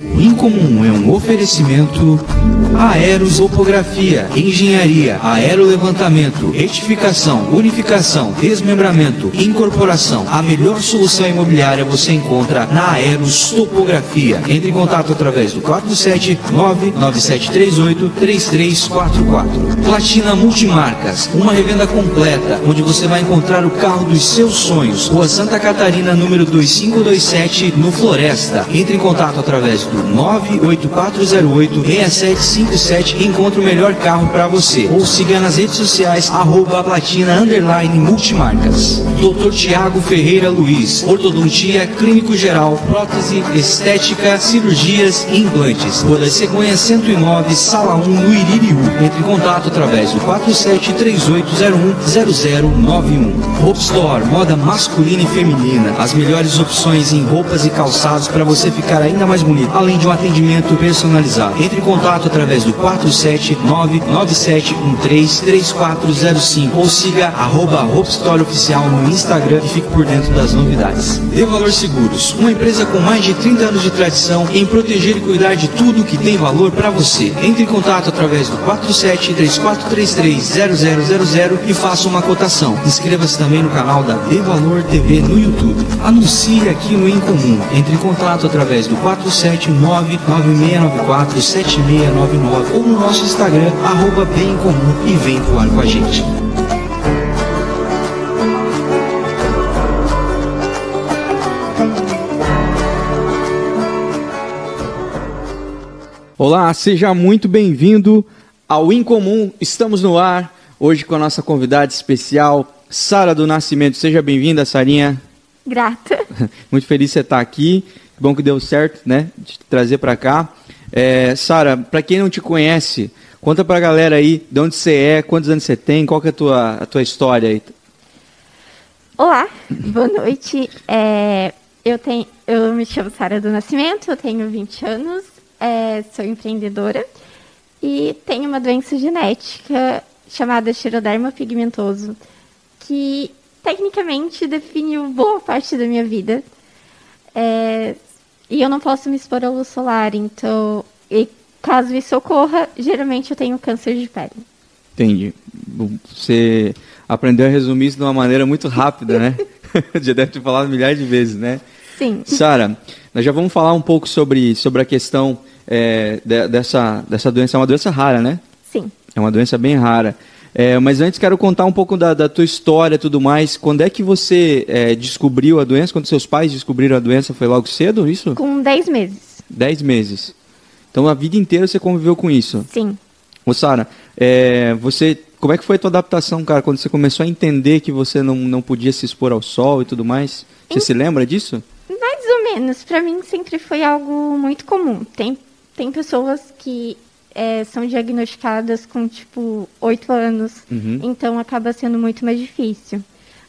Yeah. Incomum é um oferecimento aerosopografia, engenharia, aerolevantamento, retificação, unificação, desmembramento, incorporação. A melhor solução imobiliária você encontra na Aerostopografia. Entre em contato através do 47997383344. Platina Multimarcas, uma revenda completa, onde você vai encontrar o carro dos seus sonhos. Rua Santa Catarina, número 2527, no Floresta. Entre em contato através do 98408-6757 e encontre o melhor carro para você. Ou siga nas redes sociais, arroba platina underline multimarcas. Dr. Tiago Ferreira Luiz, ortodontia clínico geral, prótese, estética, cirurgias e implantes. Rua Cegonha 109, sala 1, no Iririú. Entre em contato através do 4738010091. Hope Store, moda masculina e feminina. As melhores opções em roupas e calçados para você ficar ainda mais bonito, além de um atendimento personalizado. Entre em contato através do 47997133405 ou siga arroba Store Oficial no Instagram e fique por dentro das novidades. De Valor Seguros, uma empresa com mais de 30 anos de tradição em proteger e cuidar de tudo que tem valor para você. Entre em contato através do 4734330000 e faça uma cotação. Inscreva-se também no canal da De Valor TV no YouTube. Anuncie aqui no Incomum. Entre em contato através do 47996947699 ou no nosso Instagram, arroba Bem Incomum e vem voar com a gente. Olá, seja muito bem-vindo ao Incomum. Estamos no ar hoje com a nossa convidada especial, Sara do Nascimento. Seja bem-vinda, Sarinha. Grata. Muito feliz de você estar aqui. Bom que deu certo, né? De trazer para cá. É, Sara, para quem não te conhece, conta para a galera aí de onde você é, quantos anos você tem, qual que é a tua, a tua história aí. Olá, boa noite. É, eu, tenho, eu me chamo Sara do Nascimento, eu tenho 20 anos, é, sou empreendedora e tenho uma doença genética chamada xeroderma pigmentoso, que tecnicamente definiu boa parte da minha vida. É, e eu não posso me expor à luz solar, então, e caso isso ocorra, geralmente eu tenho câncer de pele. Entendi. Você aprendeu a resumir isso de uma maneira muito rápida, né? já deve ter falado milhares de vezes, né? Sim. Sara, nós já vamos falar um pouco sobre, sobre a questão é, de, dessa, dessa doença. É uma doença rara, né? Sim. É uma doença bem rara. É, mas antes quero contar um pouco da, da tua história e tudo mais. Quando é que você é, descobriu a doença? Quando seus pais descobriram a doença? Foi logo cedo, isso? Com 10 meses. 10 meses. Então a vida inteira você conviveu com isso? Sim. Ô Sara, é, você, como é que foi a tua adaptação, cara, quando você começou a entender que você não, não podia se expor ao sol e tudo mais? Você se lembra disso? Mais ou menos. Para mim sempre foi algo muito comum. Tem, tem pessoas que é, são diagnosticadas com, tipo, 8 anos. Uhum. Então acaba sendo muito mais difícil.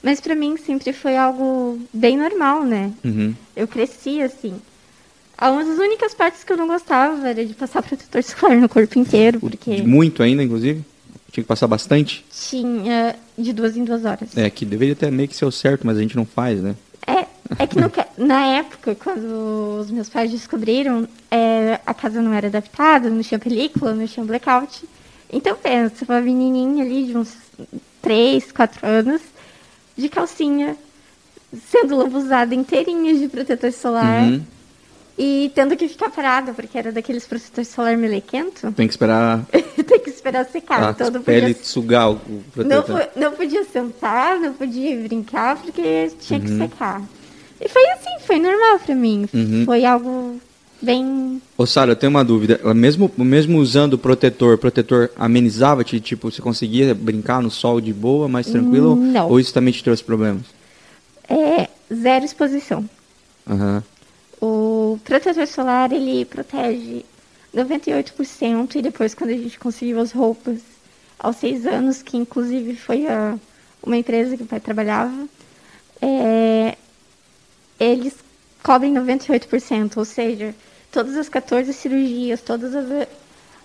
Mas para mim sempre foi algo bem normal, né? Uhum. Eu cresci assim. Uma das únicas partes que eu não gostava era de passar protetor solar no corpo inteiro, porque Muito ainda, inclusive? Tinha que passar bastante? tinha de duas em duas horas. É, que deveria ter meio que ser o certo, mas a gente não faz, né? É, é que no na época, quando os meus pais descobriram, é, a casa não era adaptada, não tinha película, não tinha blackout. Então pensa, uma menininha ali de uns 3, 4 anos, de calcinha, sendo lambuzada inteirinha de protetor solar Uhum. e tendo que ficar parada, porque era daqueles protetor solar melequento. Tem que esperar Tem que esperar secar. a então não pele podia, sugar o não, protetor. po- não podia sentar, não podia brincar, porque tinha Uhum. que secar. E foi assim, foi normal pra mim. Uhum. Foi algo bem. Ô, Sara, eu tenho uma dúvida. Mesmo, mesmo usando o protetor, o protetor amenizava? Te, tipo, você conseguia brincar no sol de boa, mais tranquilo? Não. Ou isso também te trouxe problemas? É, zero exposição. Aham. O protetor solar, ele protege 98% e depois quando a gente conseguiu as roupas aos seis anos, que inclusive foi a, uma empresa que o pai trabalhava, é, eles cobrem 98%, ou seja, todas as 14 cirurgias, todas as,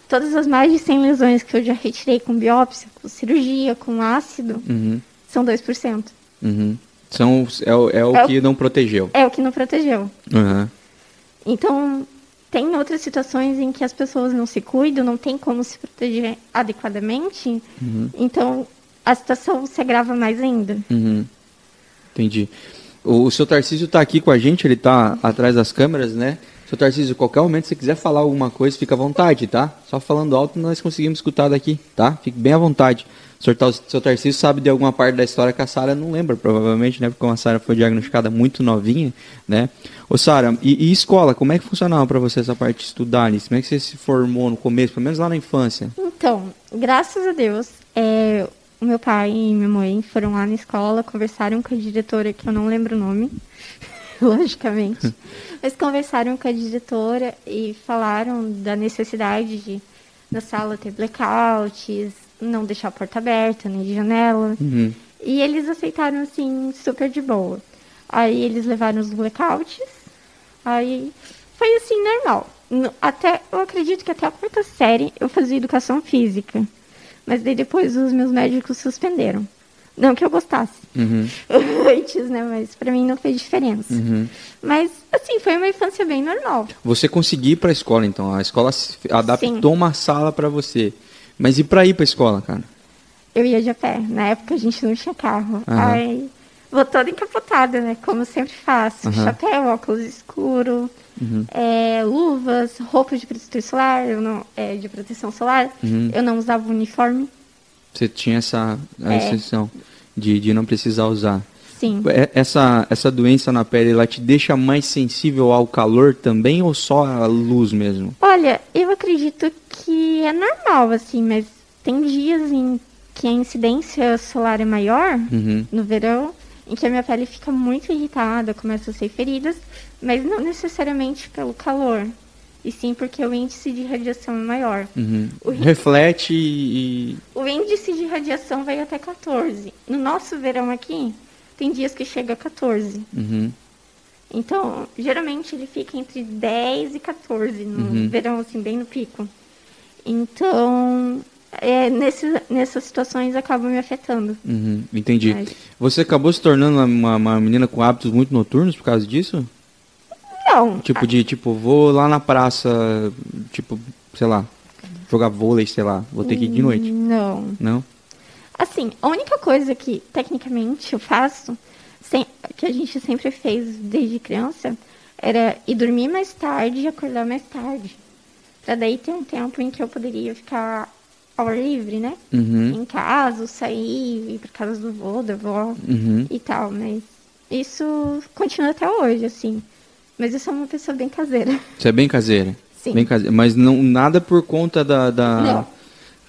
todas as mais de 100 lesões que eu já retirei com biópsia, com cirurgia, com ácido, Uhum. são 2%. Uhum. São, é, o- é o É o- que não protegeu. É o que não protegeu. Aham. Então, tem outras situações em que as pessoas não se cuidam, não tem como se proteger adequadamente, Uhum. então a situação se agrava mais ainda. Uhum. Entendi. O, o seu Tarcísio está aqui com a gente, ele está atrás das câmeras, né? Seu Tarcísio, qualquer momento, se você quiser falar alguma coisa, fica à vontade, tá? Só falando alto nós conseguimos escutar daqui, tá? Fique bem à vontade. O senhor, Tar- seu Tarcísio sabe de alguma parte da história que a Sara não lembra, provavelmente, né? Porque a Sara foi diagnosticada muito novinha, né? Ô Sara, e, e escola, como é que funcionava para você essa parte de estudar nisso? Como é que você se formou no começo, pelo menos lá na infância? Então, graças a Deus, é, o meu pai e minha mãe foram lá na escola, conversaram com a diretora, que eu não lembro o nome, logicamente, mas conversaram com a diretora e falaram da necessidade de na sala ter blackouts, não deixar a porta aberta, nem de janela. Uhum. E eles aceitaram, assim, super de boa. Aí eles levaram os blackouts, aí foi assim, normal. No- Até, eu acredito que até a quarta série eu fazia educação física. Mas daí depois os meus médicos suspenderam. Não que eu gostasse Uhum. antes, né? Mas pra mim não fez diferença. Uhum. Mas, assim, foi uma infância bem normal. Você conseguiu ir pra escola, então. A escola adaptou Sim. uma sala pra você. Mas e pra ir pra escola, cara? Eu ia de a pé. Na época a gente não tinha carro. Aham. Aí vou toda encapotada, né? Como sempre faço. Chapéu, óculos escuro, Uhum. é, luvas, roupa de proteção solar, eu não, é, de proteção solar. Uhum. Eu não usava uniforme. Você tinha essa a É. exceção de, de não precisar usar. Sim. É- Essa, essa doença na pele, ela te deixa mais sensível ao calor também ou só à luz mesmo? Olha, eu acredito que é normal, assim, mas tem dias em que a incidência solar é maior, Uhum. no verão, em que a minha pele fica muito irritada, começa a ser feridas, mas não necessariamente pelo calor, e sim porque o índice de radiação é maior. Uhum. O Reflete e. O índice de radiação vai até 14. No nosso verão aqui, tem dias que chega a 14. Uhum. Então, geralmente ele fica entre 10 e 14 no Uhum. verão, assim, bem no pico. Então, é, nesse, nessas situações acaba me afetando. Uhum. Entendi. Mas- Você acabou se tornando uma, uma menina com hábitos muito noturnos por causa disso? Não, Tipo de, tipo, vou lá na praça, tipo, sei lá, jogar vôlei, sei lá, vou ter que ir de noite. não. Não? Assim, a única coisa que tecnicamente eu faço, sem- que a gente sempre fez desde criança, era ir dormir mais tarde e acordar mais tarde. Pra daí ter um tempo em que eu poderia ficar ao ar livre, né? Uhum. Em casa, sair, ir pra casa do vô, da avó Uhum. e tal. Mas isso continua até hoje, assim. Mas eu sou uma pessoa bem caseira. Você é bem caseira? Sim. Bem caseira. Mas não, nada por conta da... da... Não.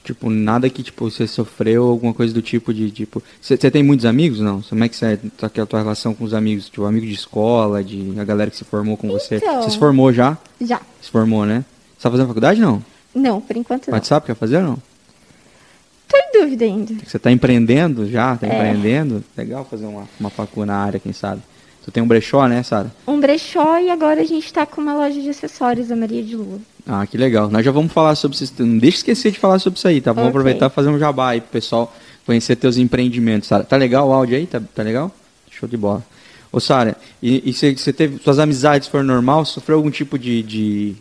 Tipo, nada que, tipo, você sofreu, alguma coisa do tipo de, tipo... Você você tem muitos amigos, não? Como é que você, tá aqui a tua relação com os amigos? Tipo, amigo de escola, de a galera que se formou com você? Então. Você se formou já? Já. Se formou, né? Você tá fazendo faculdade, não? Não, por enquanto não. WhatsApp quer fazer ou não? Tô em dúvida ainda. Você tá empreendendo já? Tá É. empreendendo? Legal fazer uma, uma facu na área, quem sabe? Tu tem um brechó, né, Sara? Um brechó e agora a gente tá com uma loja de acessórios, a Maria de Lua. Ah, que legal. Nós já vamos falar sobre isso. Não deixa de esquecer de falar sobre isso aí, tá? Vamos Ok. aproveitar e fazer um jabá aí pro pessoal conhecer teus empreendimentos, Sara. Tá legal o áudio aí? Tá, tá legal? Show de bola. Ô, Sara, e, você, você teve. Suas amizades foram normal? Sofreu algum tipo de. de,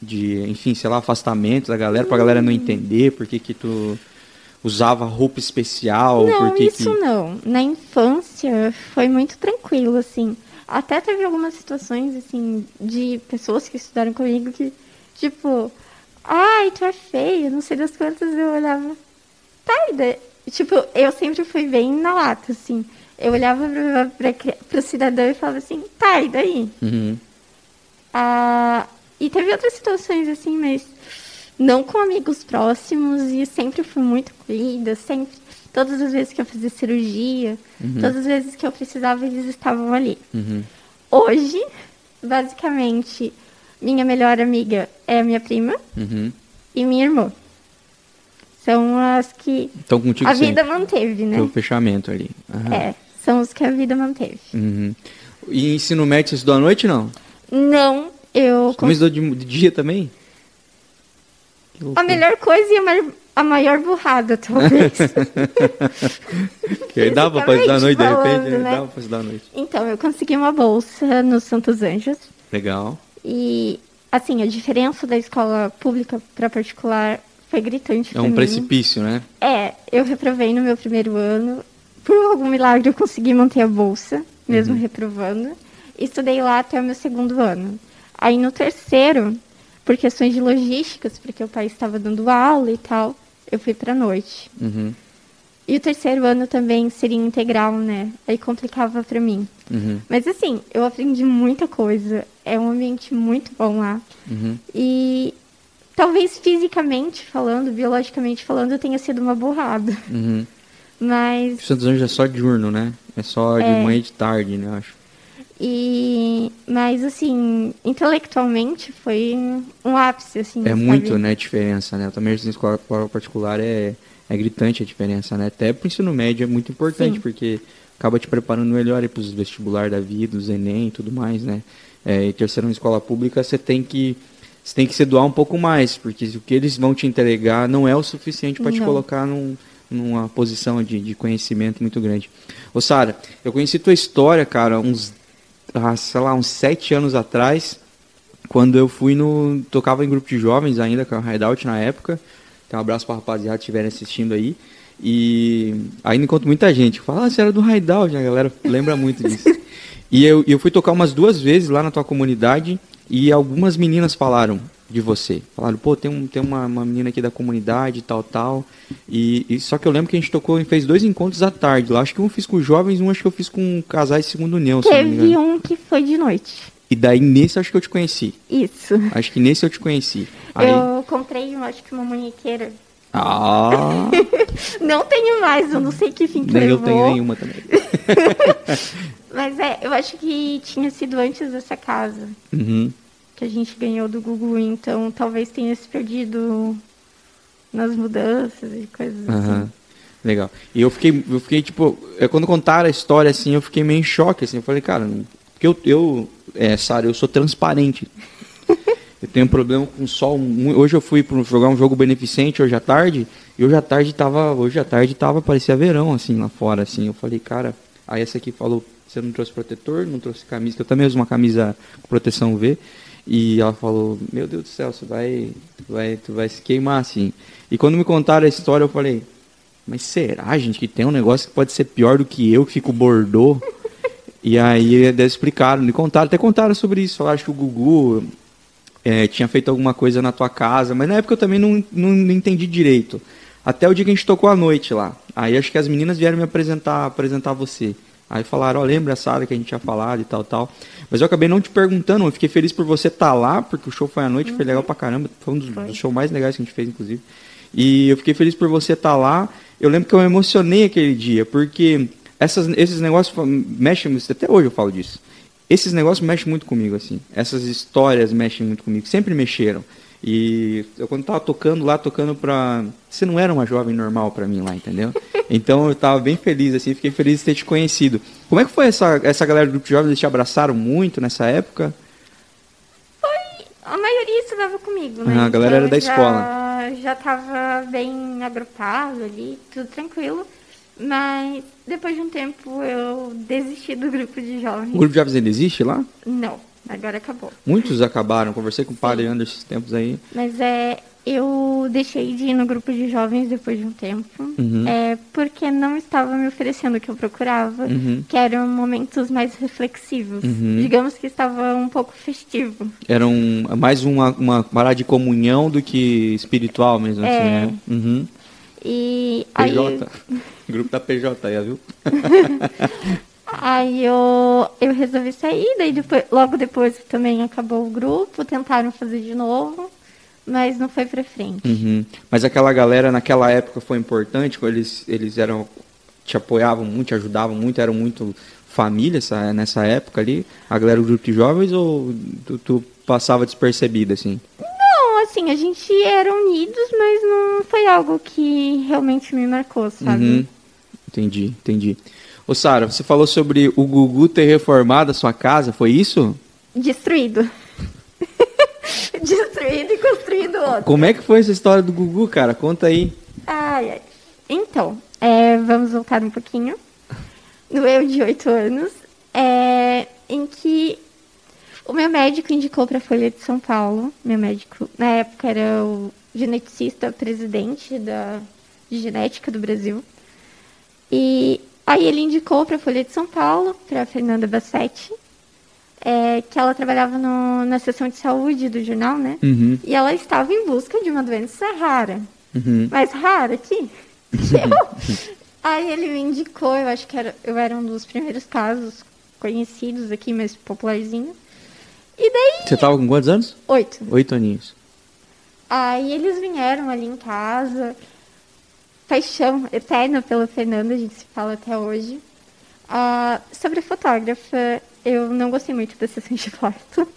de, enfim, sei lá, afastamento da galera, pra galera não entender por que, que tu usava roupa especial? não, que isso que... não. Na infância foi muito tranquilo, assim. Até teve algumas situações, assim, de pessoas que estudaram comigo que, tipo, ai, tu é feio, não sei das quantas, eu olhava. Tá, e Tipo, eu sempre fui bem na lata, assim. Eu olhava pra, pra, pro cidadão e falava assim, tá, e daí? Uhum. Ah, e teve outras situações assim, mas não com amigos próximos e sempre fui muito cuida, sempre, todas as vezes que eu fazia cirurgia, todas as vezes que eu precisava, eles estavam ali. Uhum. Hoje, basicamente, minha melhor amiga é a minha prima Uhum. e minha irmã. São as que Então contigo a sempre. vida manteve, né? Teu fechamento ali. É, são os que a vida manteve. Uhum. E ensino médio você estudou à noite não? Não, eu Também estudou de, de dia também? A melhor coisa e a, mar- a maior burrada, talvez. Que aí dava pra estudar à noite, de Fisicamente repente, falando, né? né? dava pra estudar à noite. então, eu consegui uma bolsa no Santos Anjos. Legal. E assim, a diferença da escola pública para particular foi gritante É pra um mim. precipício, né? É, eu reprovei no meu primeiro ano. Por algum milagre eu consegui manter a bolsa, mesmo reprovando. Estudei lá até o meu segundo ano. Aí no terceiro, por questões de logísticas, porque o pai estava dando aula e tal, eu fui pra noite. Uhum, E o terceiro ano também seria integral, né? Aí complicava pra mim. uhum, Mas assim, eu aprendi muita coisa. É um ambiente muito bom lá. uhum. E talvez fisicamente falando, biologicamente falando, eu tenha sido uma burrada. uhum. Mas Santos Anjos é só diurno, né? É só de É. manhã e de tarde, né? Eu acho. E mas assim, intelectualmente foi um ápice assim, É muito, né, diferença, né? Também na escola particular é, é gritante a diferença, né? Até pro ensino médio é muito importante, Sim. porque acaba te preparando melhor para os vestibular da vida, os Enem e tudo mais, né? É, e terceiro na escola pública você tem que você tem que se doar um pouco mais, porque o que eles vão te entregar não é o suficiente para te colocar num, numa posição de, de conhecimento muito grande. Ô Sara, eu conheci tua história, cara, uns, ah, sei lá, uns sete anos atrás, quando eu fui no. tocava em grupo de jovens ainda, com a Hideout na época. Então, um abraço pra rapaziada que estiverem assistindo aí. E ainda encontro muita gente fala, ah, você era do Hideout, né? a galera lembra muito disso. e eu, eu fui tocar umas duas vezes lá na tua comunidade e algumas meninas falaram de você. Falaram, pô, tem, um, tem uma, uma menina aqui da comunidade, tal, tal. E, e só que eu lembro que a gente tocou e fez dois encontros à tarde lá. Acho que um eu fiz com jovens, um acho que eu fiz com casais segundo eu não me Teve um que foi de noite. E daí nesse eu acho que eu te conheci. Isso. Acho que nesse eu te conheci. Aí... Eu comprei, eu acho que uma munhequeira. Ah, Não tenho mais, eu não sei que fim que nem eu levou. tenho nenhuma também. Mas é, eu acho que tinha sido antes dessa casa Uhum. Que a gente ganhou do Google, então talvez tenha se perdido nas mudanças e coisas Aham. assim. Legal. E eu fiquei, eu fiquei tipo, é, quando contaram a história assim, eu fiquei meio em choque assim. Eu falei, cara, porque eu, eu é, Sara, eu sou transparente. eu tenho um problema com sol. Hoje eu fui para jogar um jogo beneficente hoje à tarde, e hoje à tarde tava, hoje à tarde tava parecia verão assim lá fora assim. Eu falei, cara, aí essa aqui falou, você não trouxe protetor, não trouxe camisa, que eu também uso uma camisa com proteção V. E ela falou, meu Deus do céu, você vai, tu vai, tu vai se queimar assim. E quando me contaram a história, eu falei, mas será, gente, que tem um negócio que pode ser pior do que eu, que fico bordô? e aí eles explicaram, me contaram, até contaram sobre isso. Falaram que o Gugu é, tinha feito alguma coisa na tua casa, mas na época eu também não, não, não entendi direito. Até o dia que a gente tocou à noite lá. Aí acho que as meninas vieram me apresentar, apresentar você. Aí falaram, ó, lembra a Sara que a gente tinha falado e tal, tal. Mas eu acabei não te perguntando, eu fiquei feliz por você estar lá, porque o show foi à noite, foi legal pra caramba. Foi um dos, Foi. dos shows mais legais que a gente fez, inclusive. E eu fiquei feliz por você estar lá. Eu lembro que eu me emocionei aquele dia, porque essas, esses negócios mexem, até hoje eu falo disso. Esses negócios mexem muito comigo, assim. Essas histórias mexem muito comigo, sempre mexeram. E eu quando tava tocando lá, tocando pra. Você não era uma jovem normal pra mim lá, entendeu? Então eu tava bem feliz, assim, fiquei feliz de ter te conhecido. Como é que foi essa, essa galera do grupo de jovens? Eles te abraçaram muito nessa época? A maioria estudava comigo, né? Ah, a galera era da já, escola. Já tava bem agrupado ali, tudo tranquilo. Mas depois de um tempo eu desisti do grupo de jovens. O grupo de jovens ainda existe lá? Não, agora acabou. Muitos acabaram, conversei com o padre Anderson esses tempos aí. Mas é, eu deixei de ir no grupo de jovens depois de um tempo. Uhum. É porque não estava me oferecendo o que eu procurava, Uhum. que eram momentos mais reflexivos. Uhum. Digamos que estava um pouco festivo. Era um, mais uma, uma parada de comunhão do que espiritual mesmo, assim, É. né? Uhum. E aí, PJ. Grupo da PJ aí, viu? aí eu, eu resolvi sair, daí depois, logo depois também acabou o grupo, tentaram fazer de novo, mas não foi pra frente. Uhum. Mas aquela galera naquela época foi importante, eles, eles eram. te apoiavam muito, te ajudavam muito, eram muito família essa, nessa época ali? A galera do grupo de jovens ou tu, tu passava despercebido, assim? Não, assim, a gente era unidos, mas não foi algo que realmente me marcou, sabe? Uhum. Entendi, entendi. Ô Sara, você falou sobre o Gugu ter reformado a sua casa, foi isso? Destruído. Destruído e construído outro. Como é que foi essa história do Gugu, cara? Conta aí. Ai, ai. Então, é, vamos voltar um pouquinho. No eu de oito anos, é, em que o meu médico indicou para a Folha de São Paulo. Meu médico, na época, era o geneticista presidente da, de genética do Brasil. E aí ele indicou para a Folha de São Paulo, para Fernanda Bassetti, é, que ela trabalhava no, na seção de saúde do jornal, né? Uhum. E ela estava em busca de uma doença rara. Uhum. Mais rara aqui. eu. Aí ele me indicou, eu acho que era, eu era um dos primeiros casos conhecidos aqui, mais popularzinho. E daí, Você tava com quantos anos? oito. Oito aninhos. Aí eles vieram ali em casa. Paixão eterna pela Fernanda, a gente se fala até hoje. Ah, sobre fotógrafa, eu não gostei muito da sessão de foto.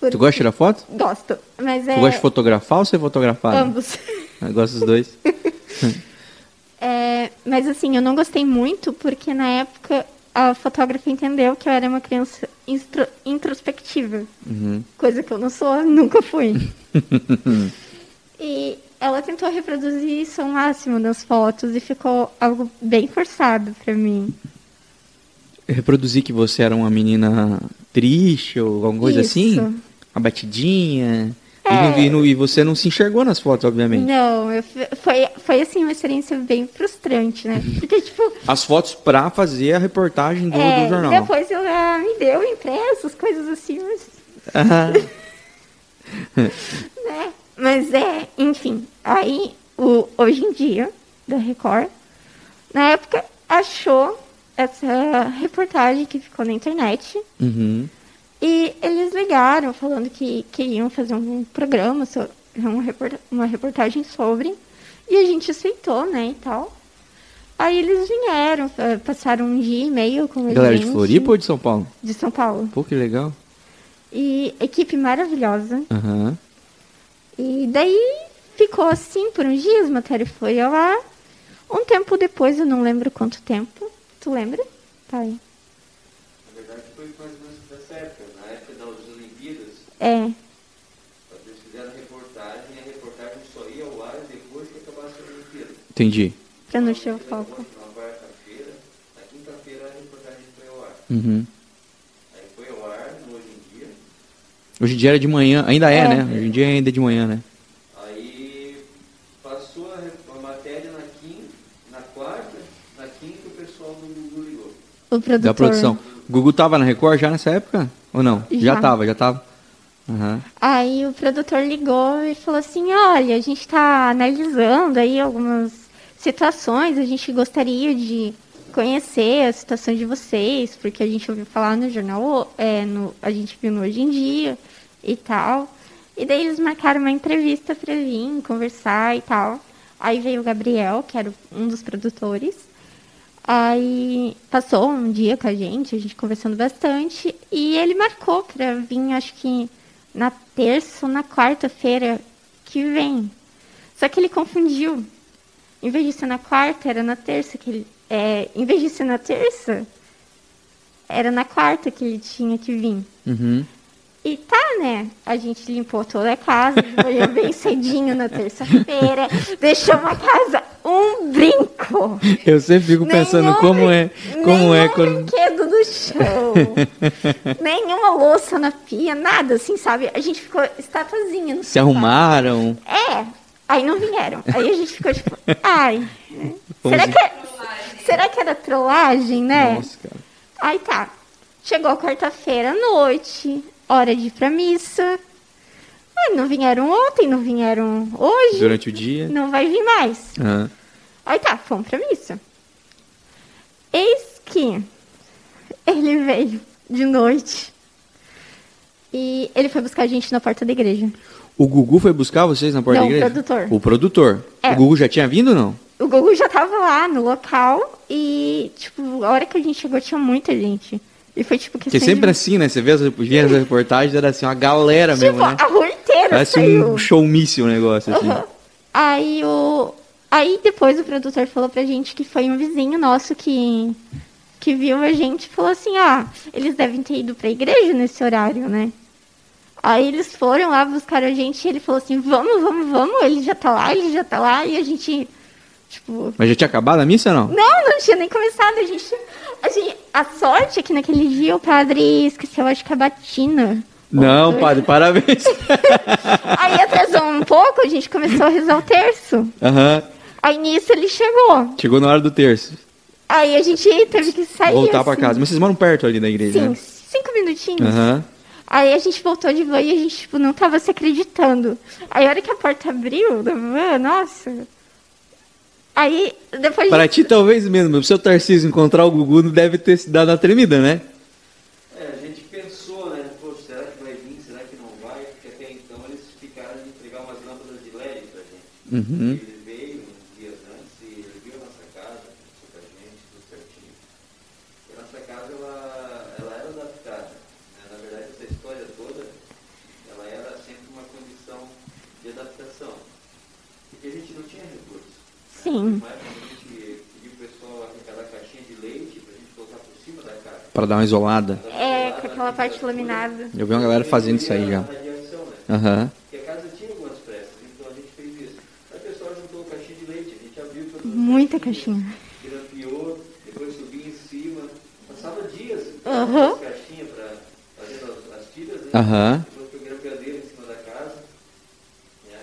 Tu gosta de tirar foto? Gosto, mas é... Tu gosta de fotografar ou ser fotografado? Ambos. Eu gosto dos dois. É, mas assim, eu não gostei muito porque na época a fotógrafa entendeu que eu era uma criança instro- introspectiva. Uhum. Coisa que eu não sou, nunca fui. e ela tentou reproduzir isso ao máximo nas fotos e ficou algo bem forçado pra mim. Eu reproduzi que você era uma menina triste ou alguma coisa Isso. assim? Abatidinha. E, É. e não- e você não se enxergou nas fotos, obviamente. Não, eu foi, foi assim uma experiência bem frustrante, né? Porque, tipo, As fotos pra fazer a reportagem do, é, do jornal. depois ela me deu impressos, coisas assim, mas Ah, né? Mas é, enfim, aí o hoje em dia da Record, na época achou essa reportagem que ficou na internet uhum. e eles ligaram falando que queriam fazer um programa, uma reporta- uma reportagem sobre e a gente aceitou, né, e tal. Aí eles vieram, passaram um dia e meio com a Galera gente. de Floripa ou de São Paulo? De São Paulo. Pô, que legal. E equipe maravilhosa. Aham. E daí ficou assim por uns dias, a matéria foi ao ar. Um tempo depois, eu não lembro quanto tempo. Tu lembra? Pai. Na verdade, foi mais ou menos nessa época, na época das Olimpíadas. É. Eles fizeram a reportagem e a reportagem só ia ao ar depois que acabasse a Olimpíada. Entendi. Pra não encher o foco. Na quarta-feira, na quinta-feira a reportagem foi ao ar. Uhum. Aí foi ao ar no Hoje em Dia. Hoje em dia era de manhã, ainda é, É. né? Hoje em dia ainda é de manhã, né? Aí passou a, matéria na quinta, na quarta, na quinta o pessoal do Google ligou. O produtor. Da produção. O Gugu tava na Record já nessa época? Ou não? Já, Já. tava, já tava. Aham. Aí o produtor ligou e falou assim: olha, a gente está analisando aí algumas situações, a gente gostaria de conhecer a situação de vocês, porque a gente ouviu falar no jornal, é, no, a gente viu no Hoje em Dia e tal. E daí eles marcaram uma entrevista para vir conversar e tal. Aí veio o Gabriel, que era um dos produtores. Aí passou um dia com a gente, a gente conversando bastante, e ele marcou para vir, acho que na terça ou na quarta-feira que vem. Só que ele confundiu. Em vez de ser na quarta, era na terça que ele. É, em vez de ser na terça, era na quarta que ele tinha que vir. Uhum. E tá, né? A gente limpou toda a casa, manhã bem cedinho na terça-feira, deixou uma casa um brinco. Eu sempre fico pensando Nenhum como é, como nenhum é quando... brinquedo no chão. nenhuma louça na pia, nada assim, sabe? A gente ficou estatuazinha no se sofá. arrumaram. É. Aí não vieram. Aí a gente ficou tipo, ai. Será se- que, é- será que era trollagem, né? Nossa, cara. Aí tá. Chegou quarta-feira à noite, hora de ir pra missa. Aí não vieram ontem, não vieram hoje. Durante o dia. Não vai vir mais. Aham. Aí tá, fomos pra missa. Eis que ele veio de noite. E ele foi buscar a gente na porta da igreja. O Gugu foi buscar vocês na porta Não, da o igreja? produtor. O produtor. É. O Gugu já tinha vindo ou não? O Gugu já tava lá no local e, tipo, a hora que a gente chegou tinha muita gente. E foi tipo que Porque sempre assim, né? Você vê as, as reportagens, era assim, uma galera Tipo, mesmo, né? a rua inteira Parece saiu. um showmício o negócio, assim. Aham. Aí o. Aí depois o produtor falou pra gente que foi um vizinho nosso que, que viu a gente e falou assim, ah, eles devem ter ido pra igreja nesse horário, né? Aí eles foram lá buscar a gente e ele falou assim, vamos, vamos, vamos, ele já tá lá, ele já tá lá, e a gente, tipo, Mas já tinha acabado a missa ou não? não, não tinha nem começado. A gente, a gente. A sorte é que naquele dia o padre esqueceu, acho que a batina Não, padre, parabéns. Aí atrasou um pouco, a gente começou a rezar o terço. Aham. Aí nisso ele chegou. Chegou na hora do terço. Aí a gente teve que sair. Voltar pra assim. casa. Mas vocês moram perto ali da igreja, Sim, né? cinco minutinhos. Aham. Aí a gente voltou de van e a gente, tipo, não tava se acreditando. Aí a hora que a porta abriu da van, nossa. Aí, depois Para de... ti, talvez mesmo. O seu Tarcísio encontrar o Gugu não deve ter se dado a tremida, né? É, a gente pensou, né? Pô, será que vai vir? Será que não vai? Porque até então eles ficaram de entregar umas lâmpadas de LED pra gente. Uhum. Ele veio uns dias antes e ele viu a nossa casa, mostrou pra gente, tudo certinho. E a nossa casa, ela, ela era adaptada. né? Na verdade, essa história toda, ela era sempre uma condição de adaptação. Porque a gente não tinha recursos. Sim. Mas quando a gente pediu o pessoal arrecadar caixinha de leite pra gente colocar por cima da casa. Pra dar uma isolada. É, com aquela parte laminada. Eu vi uma galera fazendo isso aí já. Aham. Porque a casa tinha algumas pressas, então a gente fez isso. Aí o pessoal juntou caixinha de leite, a gente abriu todas as Muita caixinha. Grampeou, depois subia em cima, passava dias Aham. as caixinhas para fazendo as, as tiras? Aham. Depois foi grampeadeira em cima da casa. Né?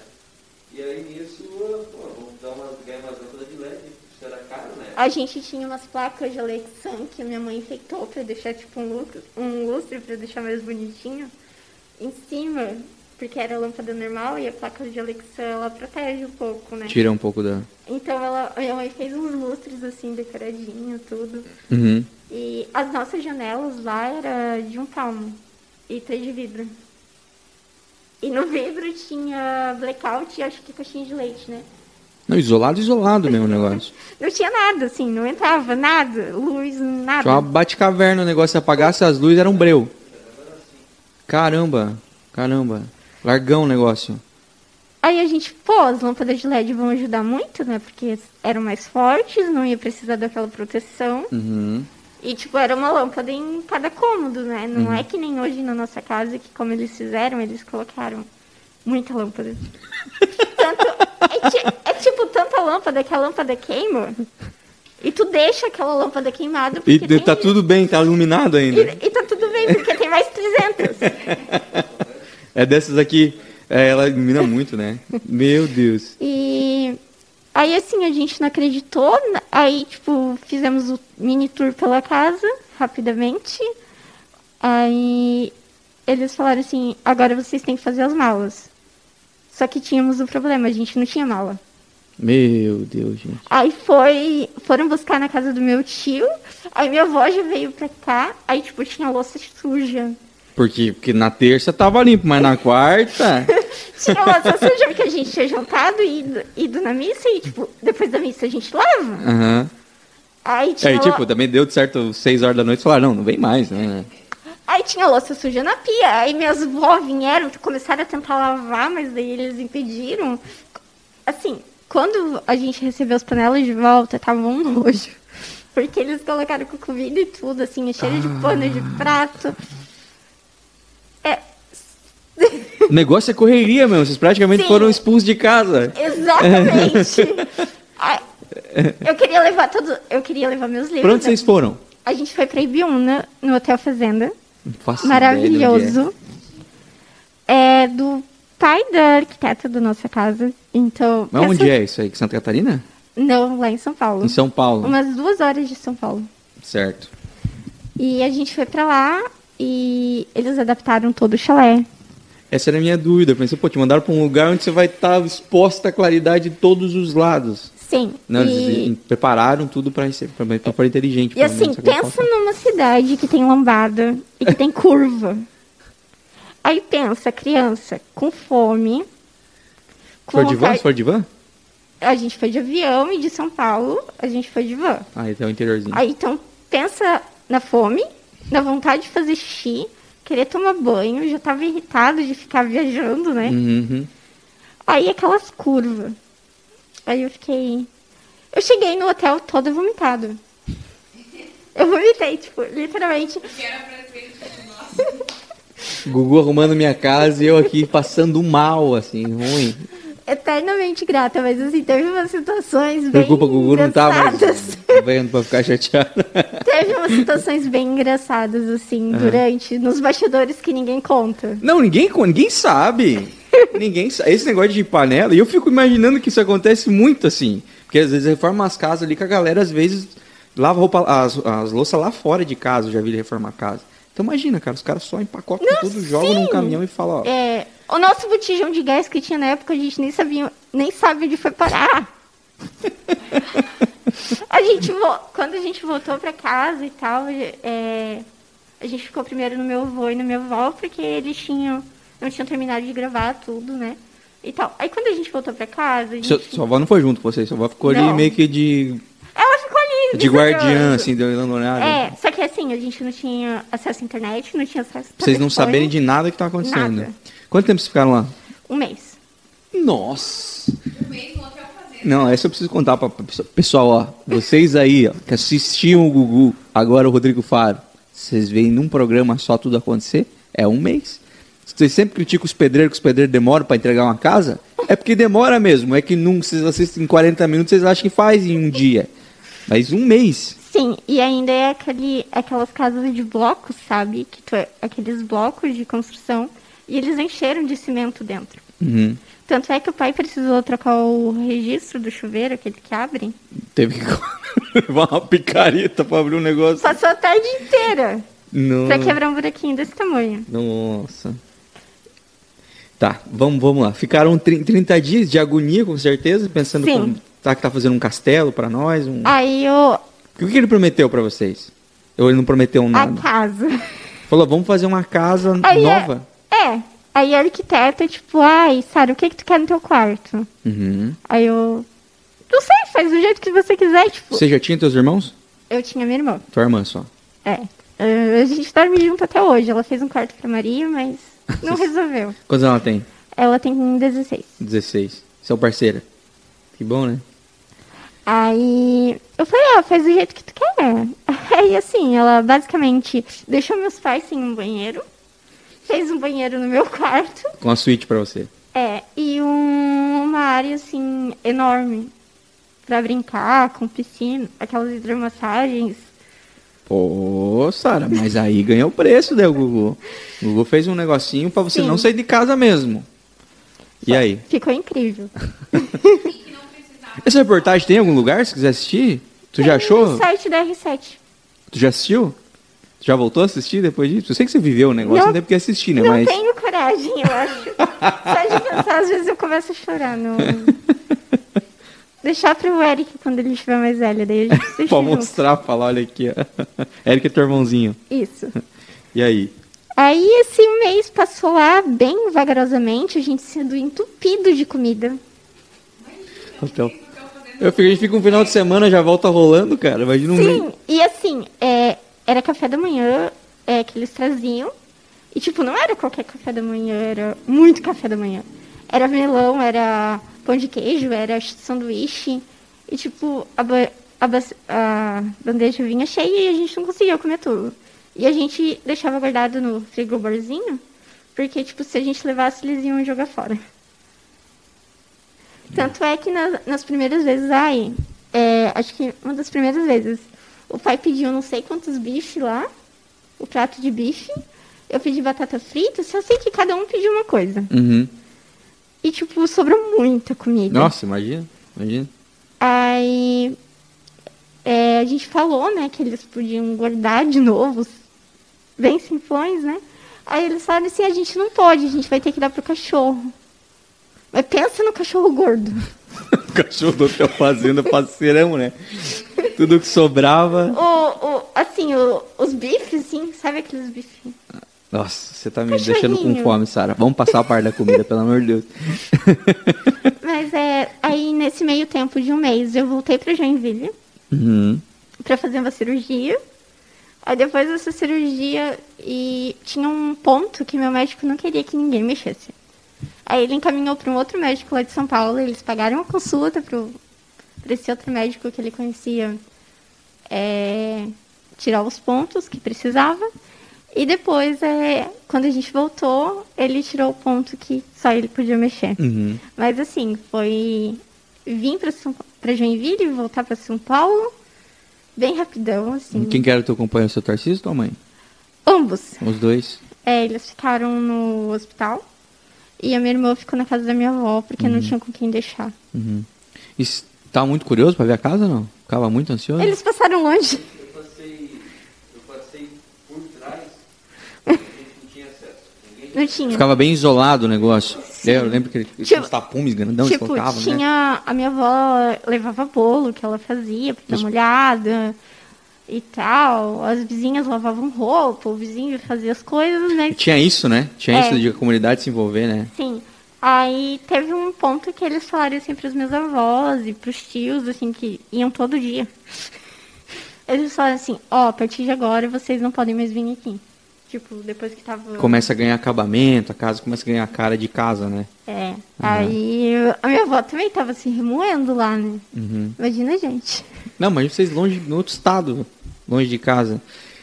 E aí nisso, pô, vamos dar uma, ganhar umas lâmpadas de LED, isso era caro, né? A gente tinha umas placas de Alexan que a minha mãe enfeitou pra deixar tipo um lustre, um lustre pra deixar mais bonitinho em cima, porque era lâmpada normal e a placa de Alexan ela protege um pouco, né? Tira um pouco da. Então ela, a minha mãe fez uns lustres assim decoradinho, tudo. Uhum. E as nossas janelas lá era de um palmo e três de vidro. E no vidro tinha blackout e acho que caixinha de leite, né? Não, isolado, isolado mesmo o negócio. Não tinha nada, assim, não entrava nada, luz, nada. Tinha uma bate-caverna o negócio. Se apagasse as luzes, era um breu. Caramba, caramba. Largão o negócio. Aí a gente, pô, as lâmpadas de LED vão ajudar muito, né? Porque eram mais fortes, não ia precisar daquela proteção. Uhum. E, tipo, era uma lâmpada em cada cômodo, né? Não é que nem hoje na nossa casa, que como eles fizeram, eles colocaram muita lâmpada. Tanto, é, é tipo tanta lâmpada que a lâmpada queima. E tu deixa aquela lâmpada queimada porque E tem... tá tudo bem, tá iluminado ainda. E, e tá tudo bem, porque tem mais 300. É dessas aqui. é, ela ilumina muito, né? Meu Deus. E aí, assim, a gente não acreditou. na- Aí, tipo, fizemos o mini tour pela casa, rapidamente. Aí, eles falaram assim: agora vocês têm que fazer as malas. Só que tínhamos um problema, a gente não tinha mala. Meu Deus, gente. Aí foi, foram buscar na casa do meu tio. Aí minha avó já veio pra cá. Aí, tipo, tinha louça suja. Porque, porque na terça tava limpo, mas na quarta. Tinha louça suja porque a gente tinha jantado e ido, ido na missa. E, tipo, depois da missa a gente lava. Aham. Aí tinha Aí, lo- tipo, também deu de certo 6 horas da noite e falaram, não, não vem mais, né? Aí tinha louça suja na pia. Aí minhas vó vieram, começaram a tentar lavar, mas daí eles impediram. Assim, quando a gente recebeu as panelas de volta, tava um nojo. Porque eles colocaram com comida e tudo, assim, cheio de pano de prato. É, O negócio é correria mesmo, vocês praticamente Sim. foram expulsos de casa. exatamente. Ai, eu queria levar todos. Eu queria levar meus livros. Pra onde vocês foram? A gente foi pra Ibiúna, no Hotel Fazenda. É. maravilhoso. É do pai da arquiteta da nossa casa. Então. Mas onde é isso aí? Santa Catarina? Não, lá em São Paulo. Em São Paulo. Umas duas horas de São Paulo. Certo. E a gente foi pra lá e eles adaptaram todo o chalé. Essa era a minha dúvida. Eu pensei, pô, te mandaram pra um lugar onde você vai estar exposta à claridade de todos os lados. Sim. Não, e, eles prepararam tudo pra receber, pra, pra for inteligente. e assim, essa pensa numa cidade que tem lombada e que tem curva. Aí pensa, criança com fome. Com For de van? for de van? A gente foi de avião e de São Paulo a gente foi de van. Ah, então é o interiorzinho. Aí então pensa na fome, na vontade de fazer xixi, querer tomar banho, já tava irritado de ficar viajando, né? Uhum. Aí aquelas curvas. Aí eu fiquei. Eu cheguei no hotel toda vomitada. Eu vomitei, tipo, literalmente. Gugu arrumando minha casa e eu aqui passando mal, assim, ruim. eternamente grata, mas assim, teve umas situações bem Preocupa, o Gugu não tá mais engraçadas. vendo pra ficar chateado. Teve umas situações bem engraçadas, assim, durante, nos bastidores que ninguém conta. Não, ninguém, ninguém sabe. ninguém sabe. Esse negócio de panela, e eu fico imaginando que isso acontece muito assim. Porque às vezes reforma as casas ali que a galera, às vezes, lava roupa, as, as louças lá fora de casa, eu já vi reformar a casa. Então imagina, cara, os caras só empacotam tudo, jogam num caminhão e falam, ó. É, o nosso botijão de gás que tinha na época, a gente nem sabia, nem sabe onde foi parar. a gente, quando a gente voltou pra casa e tal, é, a gente ficou primeiro no meu avô e no meu avó, porque eles tinham, não tinham terminado de gravar tudo, né? E tal. Aí quando a gente voltou pra casa, a gente... Seu, sua avó não foi junto com vocês, sua avó ficou ali Não. meio que de, ela ficou de visitando. guardiã, assim, uma olhada. É, só que assim, a gente não tinha acesso à internet, não tinha acesso Vocês não saberem de nada que tá acontecendo. Nada. Quanto tempo vocês ficaram lá? Um mês. Nossa! Não, essa eu preciso contar para pessoal, ó. Vocês aí, ó, que assistiam o Gugu, agora o Rodrigo Faro, vocês veem num programa só tudo acontecer? É um mês. Vocês sempre criticam os pedreiros que os pedreiros demoram para entregar uma casa? É porque demora mesmo. É que num, vocês assistem em 40 minutos, vocês acham que faz em um dia. Mas um mês. Sim, e ainda é aquele, aquelas casas de blocos, sabe? Que tu, aqueles blocos de construção. E eles encheram de cimento dentro. Uhum. Tanto é que o pai precisou trocar o registro do chuveiro, aquele que abre. Teve que levar uma picareta para abrir um negócio. Passou a tarde inteira Não. pra quebrar um buraquinho desse tamanho. Nossa. Tá, vamos, vamos lá. Ficaram tri- 30 dias de agonia, com certeza, pensando Sim. como tá, que tá fazendo um castelo pra nós. Um... Aí o, O que, ele prometeu pra vocês? Ou ele não prometeu a nada? casa. Falou, vamos fazer uma casa Aí nova. É, é. Aí a arquiteta, tipo, ai, Sara, o que que tu quer no teu quarto? Uhum. Aí eu. Não sei, faz do jeito que você quiser, tipo. Você já tinha teus irmãos? Eu tinha minha irmã. Tua irmã só. É. A gente dorme junto até hoje. Ela fez um quarto pra Maria, mas não resolveu. Quantos ela tem? Ela tem 16. 16. Seu parceiro. Que bom, né? Aí eu falei, ah, faz do jeito que tu quer. Aí assim, ela basicamente deixou meus pais sem um banheiro, fez um banheiro no meu quarto, Com a suíte pra você. é, e um- uma área assim enorme pra brincar, com piscina, aquelas hidromassagens. Pô, Sara, mas aí ganhou o preço, né, o Gugu? O Gugu fez um negocinho pra você Sim. não sair de casa mesmo. E aí? Ficou incrível. Essa reportagem tem em algum lugar, se quiser assistir? Tu já Tem achou? No site da R7. Tu já assistiu? Tu já voltou a assistir depois disso? Eu sei que você viveu o negócio, não, Não- tem porque assistir, né? Não Mas. tenho coragem, eu acho. Só de pensar, às vezes eu começo a chorar. No... Deixar pro Eric quando ele estiver mais velho, daí a gente assiste pra mostrar, falar, olha aqui, ó. Eric é teu irmãozinho. Isso. E aí? Aí esse mês passou lá bem vagarosamente, a gente sendo entupido de comida. Hotel. Eu fico, a gente fica um final de semana, já volta rolando, cara. Imagina um mês. Sim, e assim, é, era café da manhã é, que eles traziam. E, tipo, não era qualquer café da manhã, era muito café da manhã. Era melão, era pão de queijo, era sanduíche. E, tipo, a, a, a bandeja vinha cheia e a gente não conseguia comer tudo. E a gente deixava guardado no frigobarzinho, porque, tipo, se a gente levasse, eles iam jogar fora. Tanto é que na- nas primeiras vezes, ai, é, acho que uma das primeiras vezes, o pai pediu não sei quantos bifes lá, o prato de bife. Eu pedi batata frita, só sei que cada um pediu uma coisa. Uhum. E, tipo, sobrou muita comida. Nossa, imagina. Imagina. Aí é, a gente falou, né, que eles podiam guardar de novo, bem simplões, né? Aí eles falaram assim, a gente não pode, a gente vai ter que dar pro cachorro. Mas pensa no cachorro gordo. O cachorro do hotel fazenda parceirão, né? Tudo que sobrava. O, o, assim, o- os bifes, assim, sabe aqueles bifes? Nossa, você tá me deixando com fome, Sara. Vamos passar a parte da comida, pelo amor de Deus. Mas é, aí nesse meio tempo de um mês eu voltei pra Joinville Uhum. pra fazer uma cirurgia. Aí depois dessa cirurgia e tinha um ponto que meu médico não queria que ninguém mexesse. Aí ele encaminhou para um outro médico lá de São Paulo, eles pagaram uma consulta para esse outro médico que ele conhecia é, tirar os pontos que precisava. E depois, é, quando a gente voltou, ele tirou o ponto que só ele podia mexer. Uhum. Mas assim, foi vir pra Joinville e voltar pra São Paulo bem rapidão, assim. Quem que era o teu companheiro, seu Tarcísio ou tua mãe? Ambos. Os dois? É, eles ficaram no hospital. E a minha irmã ficou na casa da minha avó, porque não tinha com quem deixar. Uhum. E tá muito curioso pra ver a casa ou não? Ficava muito ansioso? Eles passaram longe. Eu passei, eu passei por trás, a gente não tinha acesso. Ninguém Não tinha. Ficava bem isolado o negócio. Eu lembro que ele tinha Tipo- uns tapumes grandão tipo, colocavam, né? tinha. A minha avó levava bolo que ela fazia pra dar uma olhada e tal. As vizinhas lavavam roupa, o vizinho fazia as coisas, mas Tinha isso, né? Tinha É. isso de a comunidade se envolver, né? Sim. Aí teve um ponto que eles falaram assim pros meus avós e pros tios, assim, que iam todo dia. Eles falaram assim, ó, a partir de agora vocês não podem mais vir aqui. Tipo, depois que tava. Começa a ganhar acabamento, a casa começa a ganhar cara de casa, né? É. Aí a minha avó também tava se remoendo lá, né? Uhum. Imagina, gente. Não, mas vocês longe, no outro estado, longe de casa.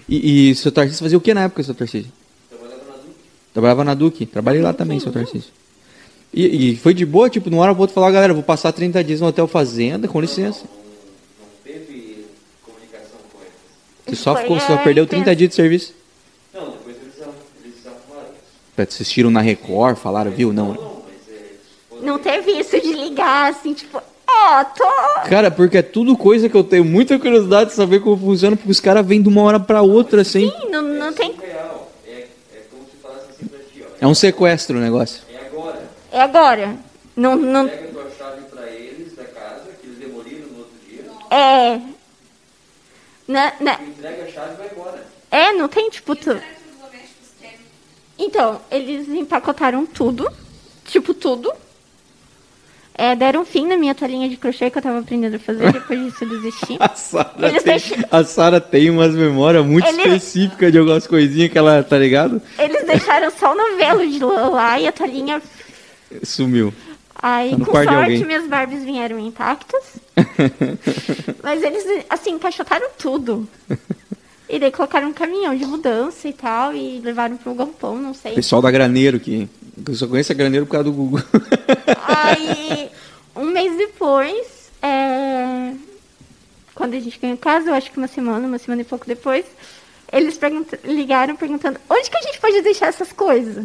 E, e seu Tarcísio fazia o que na época, seu Tarcísio? trabalhava na Duque. Trabalhava na Duque. Trabalhei lá também, seu Tarcísio. E, e foi de boa, tipo, numa hora ou outra falar, galera, vou passar 30 dias no Hotel Fazenda, com licença. Não, não teve comunicação com eles. Você só, ficou, só perdeu intenso. 30 dias de serviço. Não, depois eles, eles arrumaram isso. Assistiram na Record, falaram, viu? Não. Não, mas é, Não teve isso de ligar assim, tipo, tô. Cara, porque é tudo coisa que eu tenho muita curiosidade de saber como funciona, porque os caras vêm de uma hora pra outra, assim. Sim, não, não tem. real. É, é como se falasse assim pra ti, ó. É um sequestro o negócio. É agora. É agora. Não, não. Pega a tua chave pra eles da casa, que eles demoliram no outro dia. É. Na, na, Entrega a chave e vai embora. é, não tem, tipo, tu. Então, eles empacotaram tudo. Tipo, tudo. É, deram fim na minha toalhinha de crochê que eu tava aprendendo a fazer, depois disso eu desisti. A Sara Eles tem, deixam- tem umas memórias muito Ele- específicas de algumas coisinhas que ela, tá ligado? Eles deixaram só o novelo de lá e a toalhinha. Sumiu. Aí, Tá com sorte, minhas Barbies vieram intactas. Mas eles, assim, encaixotaram tudo. E daí colocaram um caminhão de mudança e tal, e levaram pro galpão, não sei. Pessoal da Graneiro, que eu só conheço a Graneiro por causa do Google. Aí, um mês depois, é, quando a gente ganhou casa, eu acho que uma semana, uma semana e pouco depois, eles pergunta- ligaram perguntando onde que a gente pode deixar essas coisas.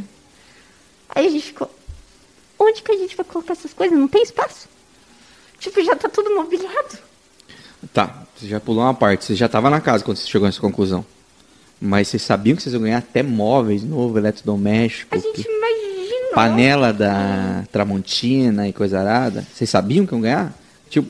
Aí a gente ficou, onde que a gente vai colocar essas coisas? Não tem espaço. Tipo, já tá tudo mobiliado. tá, você já pulou uma parte. Você já tava na casa quando você chegou nessa conclusão. Mas vocês sabiam que vocês iam ganhar até móveis novos, eletrodomésticos, A gente imaginou. Panela da Tramontina e coisa arada. Vocês sabiam que iam ganhar? Tipo,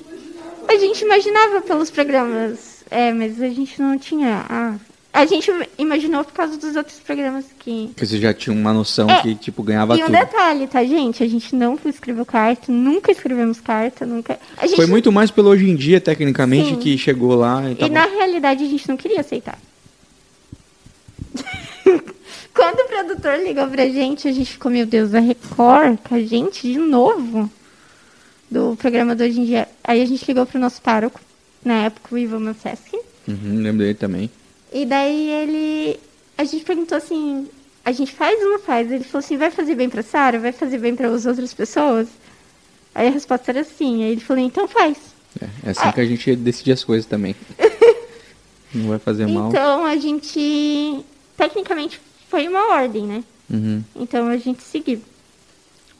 A gente imaginava pelos programas, é, mas a gente não tinha. ah, a gente imaginou por causa dos outros programas que. que vocês já tinham uma noção É, que, tipo, ganhava E um tudo. detalhe, tá, gente? A gente não escreveu carta, nunca escrevemos carta, nunca. Gente Foi muito mais pelo hoje em dia, tecnicamente, Sim. que chegou lá e E na realidade a gente não queria aceitar. Quando o produtor ligou pra gente, a gente ficou, meu Deus, a Record com a gente de novo do programa do Hoje em Dia. Aí a gente ligou pro nosso pároco, na época o Ivan Manceschi. Uhum, lembro dele também. E daí ele. A gente perguntou assim: a gente faz ou não faz? Ele falou assim: vai fazer bem pra Sara? Vai fazer bem para as outras pessoas? Aí a resposta era sim. Aí ele falou: então faz. É, é assim que a gente decide as coisas também. Não vai fazer mal. Então a gente. Tecnicamente foi uma ordem, né? Uhum. Então a gente seguiu.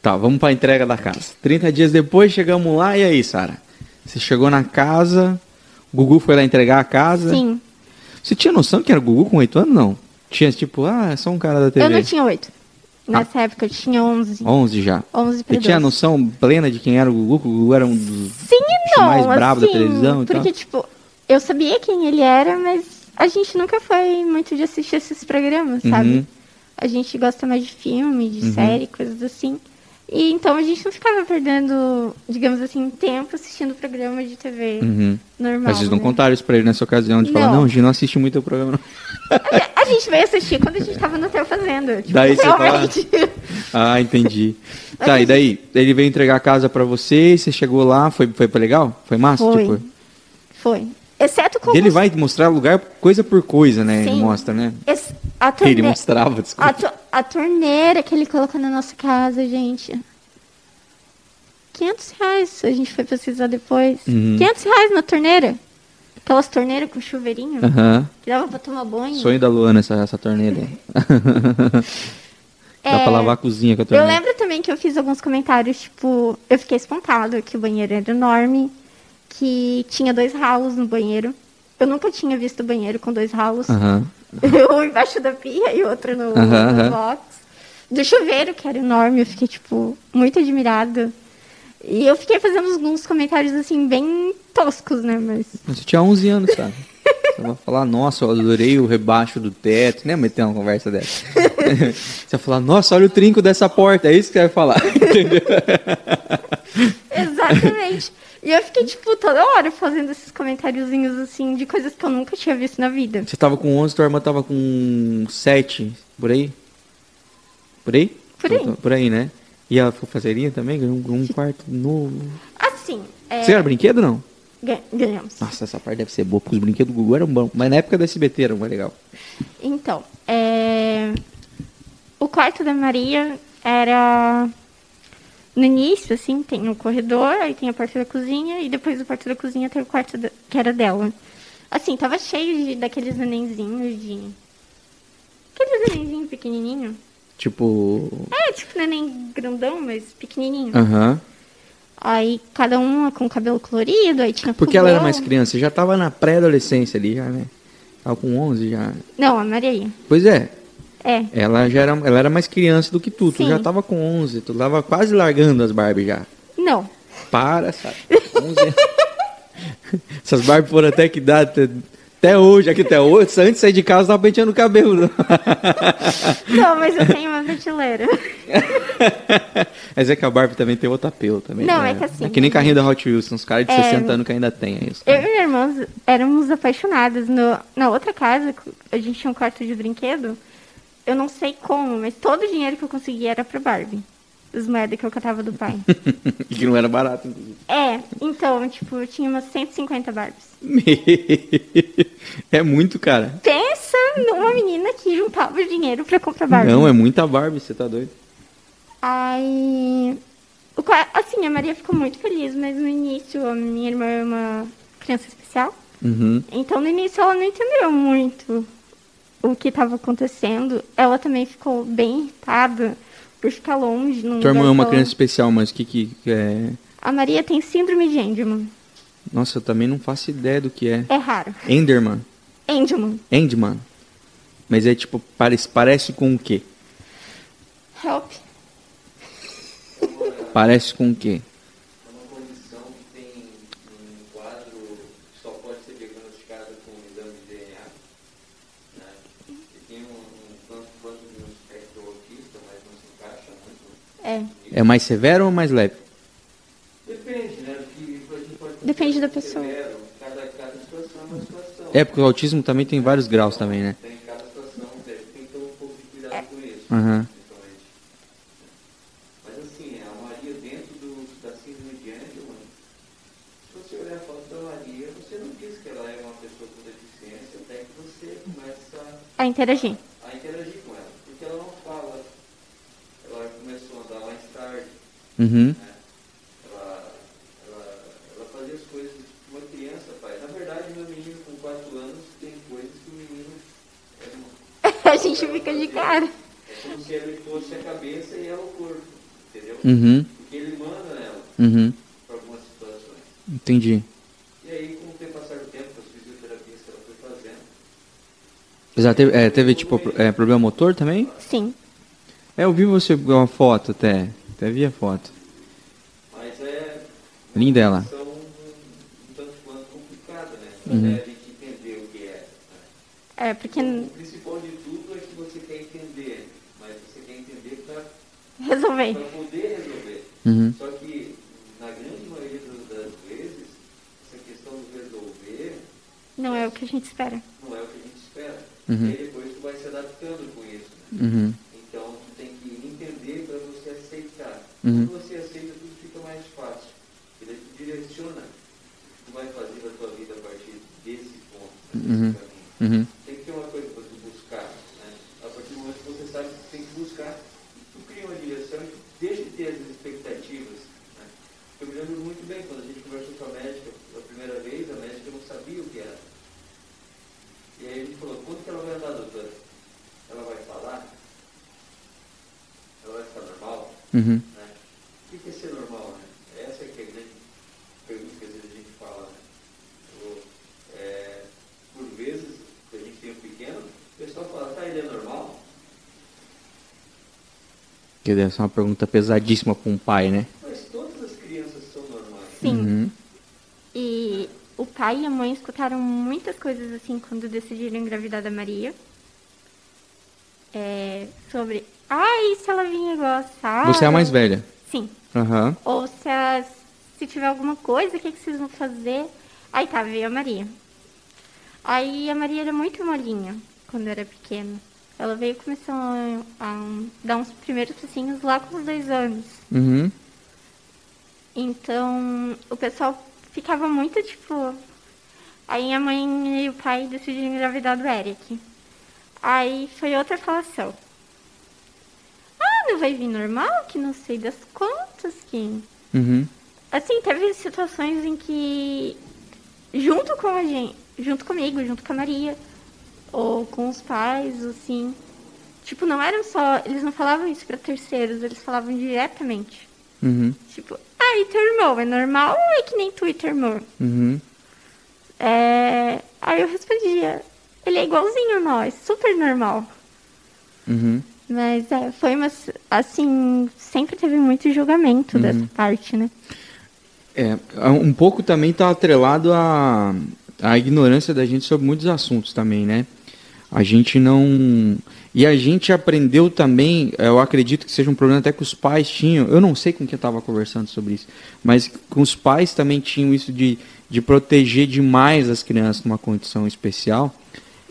Tá, vamos pra entrega da casa. 30 dias depois, chegamos lá, e aí, Sara? Você chegou na casa, o Gugu foi lá entregar a casa. Sim. Você tinha noção que era o Gugu com 8 anos? Não. Tinha tipo, ah, é só um cara da TV. Eu não tinha oito. Nessa época eu tinha 11. 11 já. 11 para Você tinha 12. noção plena de quem era o Gugu? O Gugu era um dos Sim não. mais bravos da assim, televisão e Porque, tal. tipo, eu sabia quem ele era, mas a gente nunca foi muito de assistir esses programas, sabe? Uhum. A gente gosta mais de filme, de série, coisas assim. E então a gente não ficava perdendo, digamos assim, tempo assistindo programa de TV Uhum. normal. Mas vocês não né? contaram isso pra ele nessa ocasião, de falar, Não. não, a gente não assiste muito o programa. Não. A, a gente veio assistir quando a gente tava no Hotel Fazenda. Tipo, Daí você fala- realmente. Ah, entendi. tá, e daí? Ele veio entregar a casa pra você, você chegou lá, foi, foi legal? Foi massa? Foi. Tipo, Foi. Exceto com Ele vai mostrar lugar coisa por coisa, né? Ele Sim. mostra, né? Ex- a Ele torne- mostrava, desculpa. a, to- a torneira que ele colocou na nossa casa, gente. 500 reais. A gente foi pesquisar depois. Uhum. 500 reais na torneira. Aquelas torneiras com chuveirinho. Aham. Que dava pra tomar banho. Sonho da Luana essa, essa torneira. Dá É, pra lavar a cozinha com a Eu torneira. lembro também que eu fiz alguns comentários, tipo, eu fiquei espantado que o banheiro era enorme, que tinha dois ralos no banheiro. Eu nunca tinha visto banheiro com dois ralos. Aham. Um embaixo da pia e outro no, Aham, no box. Do chuveiro, que era enorme, eu fiquei, tipo, muito admirada. E eu fiquei fazendo alguns comentários, assim, bem toscos, né? Mas. Você tinha 11 anos, sabe? Você vai falar, nossa, eu adorei o rebaixo do teto, né? Meter uma conversa dessa. Você vai falar, nossa, olha o trinco dessa porta, é isso que você vai falar. Entendeu? Exatamente. E eu fiquei, tipo, toda hora fazendo esses comentáriozinhos, assim, de coisas que eu nunca tinha visto na vida. Você tava com 11, tua irmã tava com 7, por aí? Por aí? Por aí. Então, Por aí, né? E ela ficou fazerinha também? Ganhou um, um quarto novo. Assim, é, Você era brinquedo não? gan- ganhamos. Nossa, essa parte deve ser boa, porque os brinquedos do Gugu eram bons. Mas na época da SBT era mais legal. Então, é... o quarto da Maria era no início, assim, tem o corredor, aí tem a porta da cozinha, e depois do quarto da cozinha tem o quarto da- que era dela. Assim, tava cheio de, daqueles nenenzinhos de. Aqueles nenenzinhos pequenininho. Tipo. É, tipo neném grandão, mas pequenininho. Aham. Aí cada uma com cabelo colorido, aí tinha Porque ela era fogão. mais criança, já tava na pré-adolescência ali, já, né? Tava com 11 já. Não, a Maria. Pois é, É. ela já era, ela era mais criança do que tu. Tu Sim. já tava com 11, tu tava quase largando as Barbie já. Não. Para, sabe? 11 anos. Essas Barbie foram até que dá, até, até hoje, aqui até hoje. Antes de sair de casa, tava penteando o cabelo. Não, mas eu tenho uma prateleira. Mas é que a Barbie também tem outro apelo também. Não, né? é que assim, É que nem carrinho da Hot Wheels, uns caras de É. 60 anos que ainda tem isso. Eu e minha irmã éramos apaixonadas. No, na outra casa, a gente tinha um quarto de brinquedo. Eu não sei como, mas todo o dinheiro que eu conseguia era pra Barbie. As moedas que eu catava do pai. E que não era barato, inclusive. é, então, tipo, eu tinha umas 150 Barbies. é muito, cara. Pensa numa menina que juntava dinheiro pra comprar Barbie. Não, é muita Barbie, você tá doido. Aí. assim, a Maria ficou muito feliz, mas no início a minha irmã é uma criança especial. Uhum. Então no início ela não entendeu muito o que estava acontecendo. Ela também ficou bem irritada por ficar longe. Tua irmã é uma criança especial, mas o que que é... A Maria tem síndrome de Engelman. Nossa, eu também não faço ideia do que é. É raro. Enderman. Engelman. Endman. Mas é tipo, parece, parece com o quê? Help. Parece com o quê? É uma condição que tem um quadro que só pode ser diagnosticado com um exame de DNA. Né? E tem um, um tanto quanto de um espectro autista, mas não se encaixa muito. É. É mais severo ou mais leve? Depende, né? do que a gente pode Depende da pessoa. severo. Cada, cada situação é uma situação. É, porque o autismo também tem vários graus também, né? Tem cada situação, tem que ter um pouco de cuidado com isso. Aham. principalmente. Mas assim, Uhum. Ela, ela, ela fazia as coisas que uma criança faz. Na verdade, meu menino com 4 anos tem coisas que o menino é uma- A gente fica de cara. é como se ele fosse a cabeça e ela o corpo. Entendeu? Uhum. Porque ele manda nela Uhum. para algumas situações. Entendi. E aí, com o tempo passar do tempo, as fisioterapias que ela foi fazendo, Já teve, é, teve tipo, é, problema motor também? Sim. É, eu vi você uma foto até. Até vi a foto. mas é Linda ela. uma situação um tanto quanto complicada, né? Uhum. Até a gente entender o que é. né? É, porque O principal de tudo é que você quer entender, mas você quer entender para resolver. poder resolver. Uhum. Só que, na grande maioria das- das vezes, essa questão do resolver Não é o que a gente espera. não é o que a gente espera. Uhum. E aí depois tu vai se adaptando com isso. né? Uhum. Então tu tem que entender para você aceitar. Uhum. Quando você aceita, tudo fica mais fácil. E daí tu direciona o que tu vai fazer da tua vida a partir desse ponto, Uhum. desse caminho. Uhum. Tem que ter uma coisa para tu buscar. Né? A partir do momento que você sabe que tu tem que buscar, tu cria uma direção e deixa de ter as expectativas. Né? Eu me lembro muito bem, quando a gente conversou com a médica pela primeira vez, a médica não sabia o que era. E aí a gente falou, quando que ela vai andar, doutora? Ela vai falar? Ela vai ficar normal? Uhum. né? O que que é ser normal, né? Essa é que é a grande pergunta que às vezes a gente fala, né? Ou, é, por vezes, que a gente tem um pequeno, o pessoal fala, tá, ele é normal? Que deve ser uma pergunta pesadíssima para um pai, né? Mas todas as crianças são normais. Sim. Uhum. E o pai e a mãe escutaram muitas coisas assim quando decidiram engravidar da Maria. É, sobre, ai, se ela vinha igual a Sara. Você é a mais velha. Sim. Aham. Ou se, a- se tiver alguma coisa, o que, que vocês vão fazer? Aí tá, veio a Maria. Aí a Maria era muito molinha quando era pequena. Ela veio começou a, a dar uns primeiros passinhos lá com os dois anos. Uhum. Então, o pessoal ficava muito tipo. Aí a mãe e o pai decidiram engravidar do Eric. Aí foi outra falação. Ah, não vai vir normal? Que não sei das contas, que. Uhum. Assim, teve situações em que, junto com a gente, junto comigo, junto com a Maria, ou com os pais, assim, tipo, não eram só, eles não falavam isso para terceiros, eles falavam diretamente. Uhum. Tipo, ah, e teu irmão, é normal ou é que nem tu e teu irmão? Uhum. É... Aí eu respondia, ele é igualzinho a nós, super normal. Uhum. Mas é, foi uma, assim, sempre teve muito julgamento dessa parte, né? É, um pouco também está atrelado à, à ignorância da gente sobre muitos assuntos também, né? A gente não. E a gente aprendeu também, eu acredito que seja um problema até que os pais tinham, eu não sei com quem estava conversando sobre isso, mas com os pais também tinham isso de, de proteger demais as crianças numa condição especial.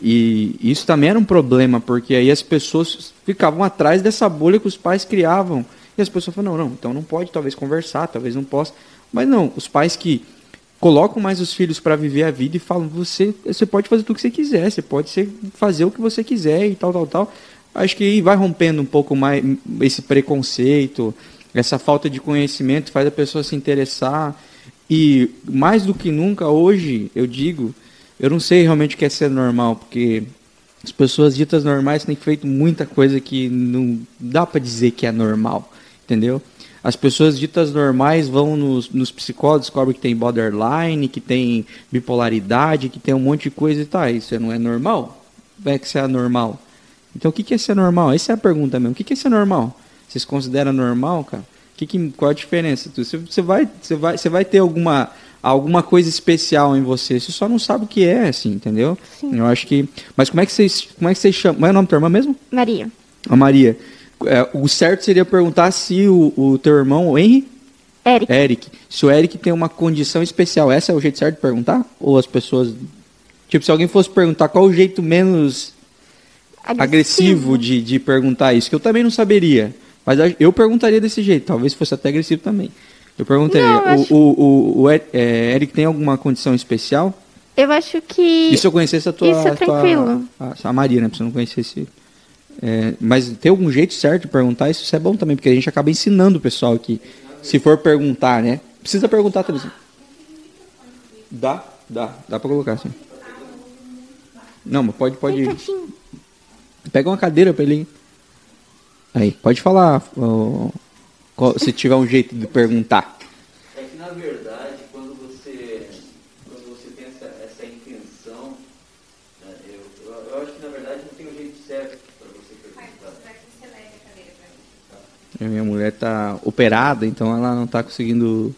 E isso também era um problema, porque aí as pessoas ficavam atrás dessa bolha que os pais criavam. E as pessoas falam, não, não, então não pode talvez conversar, talvez não possa. Mas não, os pais que colocam mais os filhos para viver a vida e falam, você, você pode fazer tudo que você quiser, você pode ser, fazer o que você quiser e tal, tal, tal. Acho que aí vai rompendo um pouco mais esse preconceito, essa falta de conhecimento faz a pessoa se interessar. E mais do que nunca hoje, eu digo, eu não sei realmente o que é ser normal, porque as pessoas ditas normais têm feito muita coisa que não dá para dizer que é normal, entendeu? As pessoas ditas normais vão nos, nos psicólogos, descobrem que tem borderline, que tem bipolaridade, que tem um monte de coisa e tá, isso não é normal? Como é que isso é normal? Então o que que é ser normal? Essa é a pergunta mesmo. O que que é ser normal? Vocês consideram normal, cara? Que que, qual a diferença? Você, vai, você, vai, você vai ter alguma, alguma coisa especial em você. Você só não sabe o que é, assim, entendeu? Sim. Eu acho que. Mas como é que vocês. Como é que vocês chamam? Qual é o nome da tua irmã mesmo? Maria. A Maria. É, o certo seria perguntar se o, o teu irmão, o Henry, Eric. Eric, se o Eric tem uma condição especial. Essa é o jeito certo de perguntar? Ou as pessoas. Tipo, se alguém fosse perguntar qual o jeito menos agressivo de, de perguntar isso, que eu também não saberia. Mas eu perguntaria desse jeito, talvez fosse até agressivo também. Eu perguntaria, Não, eu acho- o, o, o, é, Eric tem alguma condição especial? Eu acho que. E se eu conhecesse a tua. Isso é a tua- tranquilo. a, a Maria, né? Se eu não conhecesse. É, mas tem algum jeito certo de perguntar? Isso, é bom também, porque a gente acaba ensinando o pessoal aqui. Se for perguntar, né? Precisa perguntar também. Dá, dá, dá pra colocar assim. Não, mas pode, pode. Pega uma cadeira pra ele. ir. Aí, pode falar. ó, qual- se tiver um jeito de perguntar. É que na verdade, quando você, quando você tem essa, essa intenção, né, eu, eu, eu acho que na verdade não tem um jeito certo para você perguntar. A minha mulher tá operada, então ela não tá conseguindo.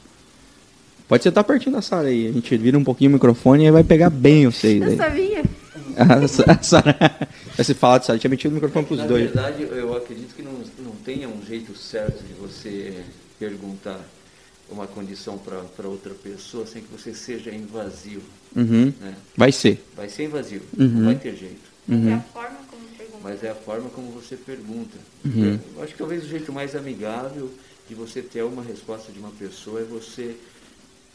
Pode sentar pertinho da Sara aí. A gente vira um pouquinho o microfone e aí vai pegar bem vocês Eu aí. sabia. A a Sara. Vai se falar de Sara, tinha metido o microfone pros Na dois. verdade, eu acredito que não, não tenha um jeito certo de você perguntar uma condição para outra pessoa sem que você seja invasivo. Uhum. Né? Vai ser. Vai ser invasivo, Uhum. não vai ter jeito. É a forma. Mas é a forma como você pergunta. Uhum. Eu acho que talvez o jeito mais amigável de você ter uma resposta de uma pessoa é você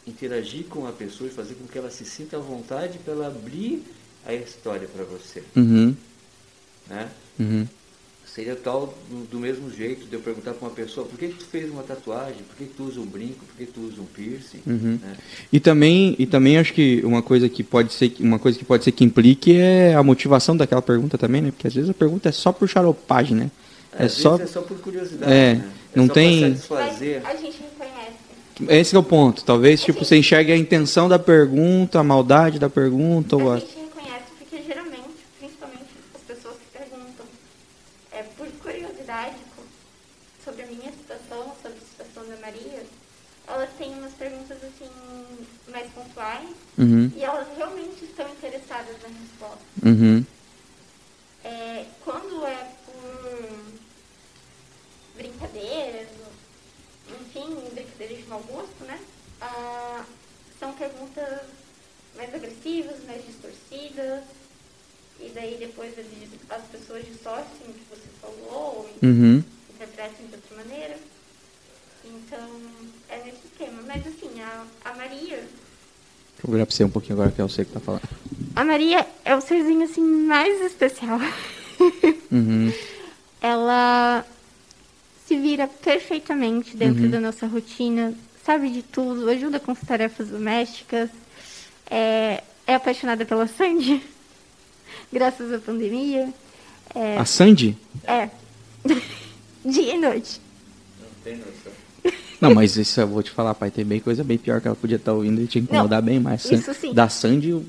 interagir com a pessoa e fazer com que ela se sinta à vontade para ela abrir a história para você, Uhum. né? Uhum. Seria tal do, do mesmo jeito de eu perguntar para uma pessoa por que, que tu fez uma tatuagem, por que, que tu usa um brinco, por que tu usa um piercing, Uhum. né? E também, e também acho que uma coisa que pode ser uma coisa que pode ser que implique é a motivação daquela pergunta também, né? Porque às vezes a pergunta é só por xaropagem, né? É Às só vezes é só por curiosidade, É, né? não só tem- Mas satisfazer. a gente reconhece. esse que é o ponto. Talvez tipo você enxergue a intenção da pergunta, a maldade da pergunta ou A a... gente reconhece porque geralmente, principalmente as pessoas que perguntam é, por curiosidade co- sobre a minha situação, sobre a situação da Maria, elas têm umas perguntas assim mais pontuais Uhum. e elas realmente estão interessadas na resposta. Uhum. É, quando é por brincadeiras, enfim, brincadeiras de mau gosto, né? Ah, são perguntas mais agressivas, mais distorcidas. E daí depois eles- as pessoas distorcem o que você falou, ou Uhum. interpretam de outra maneira. Então, é nesse esquema. Mas assim, a, a Maria. Deixa eu virar pra você um pouquinho agora que é você que tá falando. A Maria é o serzinho assim mais especial. Uhum. ela se vira perfeitamente dentro da nossa rotina, sabe de tudo, ajuda com as tarefas domésticas, é, é apaixonada pela Sandy, graças à pandemia. É, A Sandy? é. dia e noite. Não tem noção. Não, mas isso eu vou te falar, pai, tem bem coisa bem pior que ela podia estar ouvindo e te incomodar Não, bem mais. isso sim. Da Sandy, o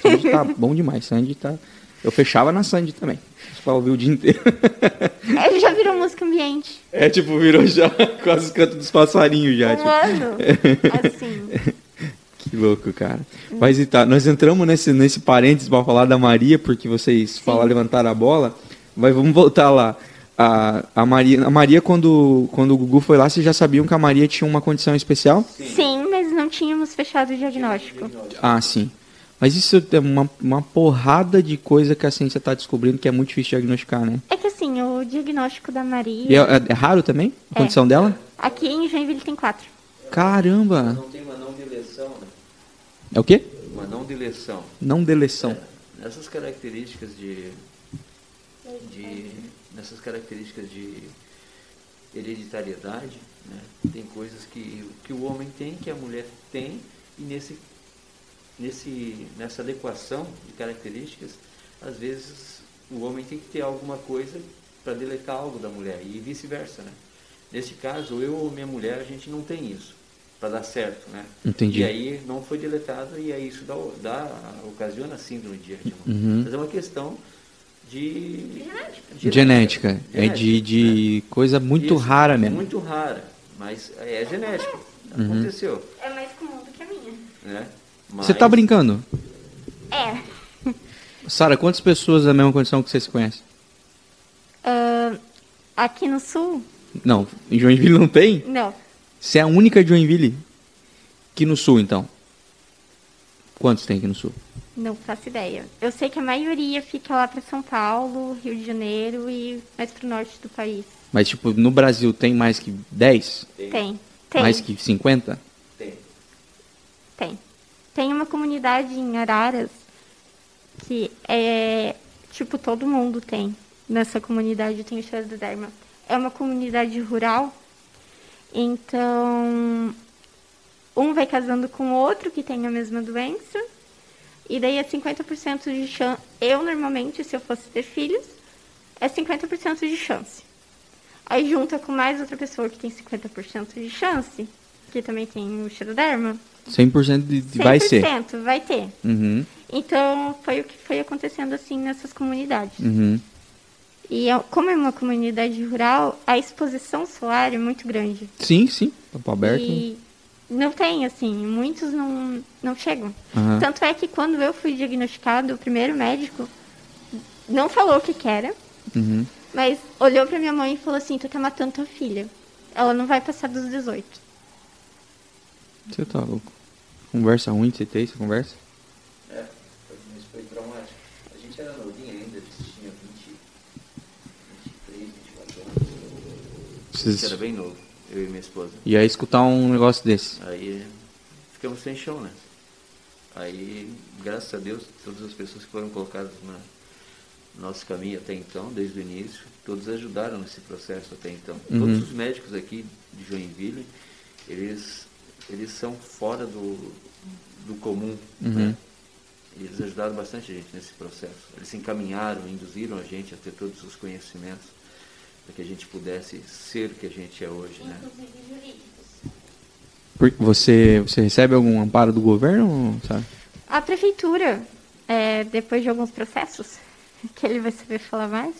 Sandy tá bom demais. Sandy tá. Eu fechava na Sandy também. Pra ouvir o dia inteiro. É, já virou música ambiente. É tipo, virou já quase os cantos dos passarinhos já. Um tipo. Assim. Que louco, cara. Mas tá, nós entramos nesse, nesse parênteses pra falar da Maria, porque vocês falaram, levantaram a bola. Mas vamos voltar lá. A, a, Maria, a Maria quando, quando o Gugu foi lá, vocês já sabiam que a Maria tinha uma condição especial? Sim, mas não tínhamos fechado o diagnóstico. Ah, sim. Mas isso é uma, uma porrada de coisa que a ciência está descobrindo que é muito difícil de diagnosticar, né? É que assim, o diagnóstico da E é, Maria. é- é raro também a É. condição dela? Aqui em Joinville tem quatro. Caramba! Não tem uma não deleção, né? É o quê? Uma não deleção. Não deleção. É, nessas características de, de nessas características de hereditariedade, né, tem coisas que, que o homem tem, que a mulher tem, e nesse, nesse, nessa adequação de características, às vezes o homem tem que ter alguma coisa para deletar algo da mulher, e vice-versa. Né? Nesse caso, eu ou minha mulher, a gente não tem isso, para dar certo. Né? Entendi. E aí não foi deletado, e aí isso dá, dá, ocasiona a síndrome de Hermann. Uhum. Mas é uma questão de Genética. Genética. É de, Genética, de coisa muito Isso, rara mesmo. Muito rara, mas é genético. Uhum. Aconteceu, É mais comum do que a minha. né? Você Mas- tá brincando? É. Sara, quantas pessoas da mesma condição que você se conhece? Ah, aqui no sul, Não, em Joinville não tem? não. Você é a única de Joinville? Que no sul, então? Quantos tem aqui no sul? Não faço ideia. Eu sei que a maioria fica lá para São Paulo, Rio de Janeiro e mais pro norte do país. Mas, tipo, no Brasil tem mais que 10? Tem, Tem. Mais que 50? tem. Tem. Tem uma comunidade em Araras que é tipo todo mundo tem. Nessa comunidade tem o Chá do Dharma. É uma comunidade rural. Então, um vai casando com o outro que tem a mesma doença. E daí é 50% de chance. Eu, normalmente, se eu fosse ter filhos, é 50% de chance. Aí junta com mais outra pessoa que tem 50% de chance, que também tem o Xeroderma. 100% de, de vai ser. 100% vai ter. Uhum, Então, foi o que foi acontecendo assim nessas comunidades. uhum. E é- como é uma comunidade rural, a exposição solar é muito grande. Sim, sim. Campo aberto. E não tem, assim, muitos não, não chegam. Aham. Tanto é que quando eu fui diagnosticado, o primeiro médico não falou o que que era, Uhum. mas olhou pra minha mãe e falou assim, tu tá matando tua filha. Ela não vai passar dos 18. Você tá louco. Conversa ruim de você ter essa conversa? É, mas foi traumático. A gente era novinho ainda, a gente tinha 20, 23, 24 anos. A gente Vocês... era bem novo, eu e minha esposa. E aí escutar um negócio desse. Aí ficamos sem chão, né? Aí, graças a Deus, todas as pessoas que foram colocadas na nosso caminho até então, desde o início, todos ajudaram nesse processo até então. Uhum. Todos os médicos aqui de Joinville, eles, eles são fora do, do comum, Uhum. né? E eles ajudaram bastante a gente nesse processo. Eles se encaminharam, induziram a gente a ter todos os conhecimentos para que a gente pudesse ser o que a gente é hoje, né? Inclusive jurídicos. Por- Você, você recebe algum amparo do governo, sabe? A prefeitura, é, depois de alguns processos, que ele vai saber falar mais,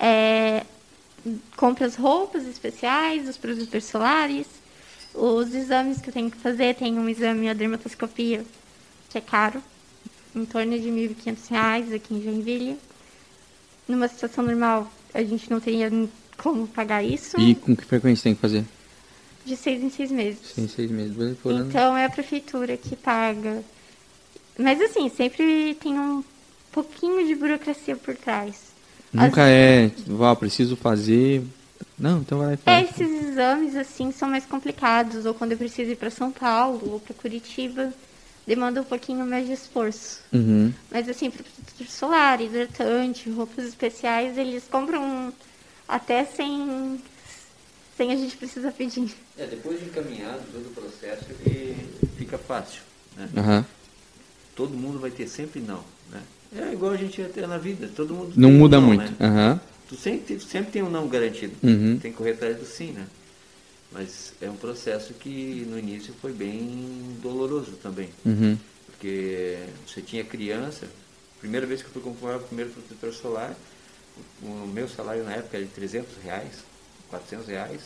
é, compra as roupas especiais, os produtos solares, os exames que eu tenho que fazer. Tem um exame, a dermatoscopia, que é caro, em torno de R$ 1.500 aqui em Joinville. Numa situação normal, a gente não teria como pagar isso. E com que frequência tem que fazer? De seis em seis meses. Seis meses, vezes por ano. Então é a prefeitura que paga. Mas assim, sempre tem um pouquinho de burocracia por trás. Nunca é, Val, preciso fazer. Não, então vai lá e faz. Esses exames assim são mais complicados, ou quando eu preciso ir para São Paulo ou para Curitiba, demanda um pouquinho mais de esforço. Uhum. Mas assim, para protetor solar, hidratante, roupas especiais, eles compram até sem sem a gente precisar pedir. É, depois de encaminhado todo o processo, ele fica fácil, né? Aham. Todo mundo vai ter sempre não, né? É igual a gente ia ter na vida, todo mundo Não tem um muda não, muito. né? Aham. Tu sempre, sempre tem um não garantido. Uhum. Tem que correr atrás do sim, né? Mas é um processo que no início foi bem doloroso também. Uhum. Porque você tinha criança, primeira vez que eu fui comprar o primeiro protetor solar, o meu salário na época era de 300 reais, 400 reais,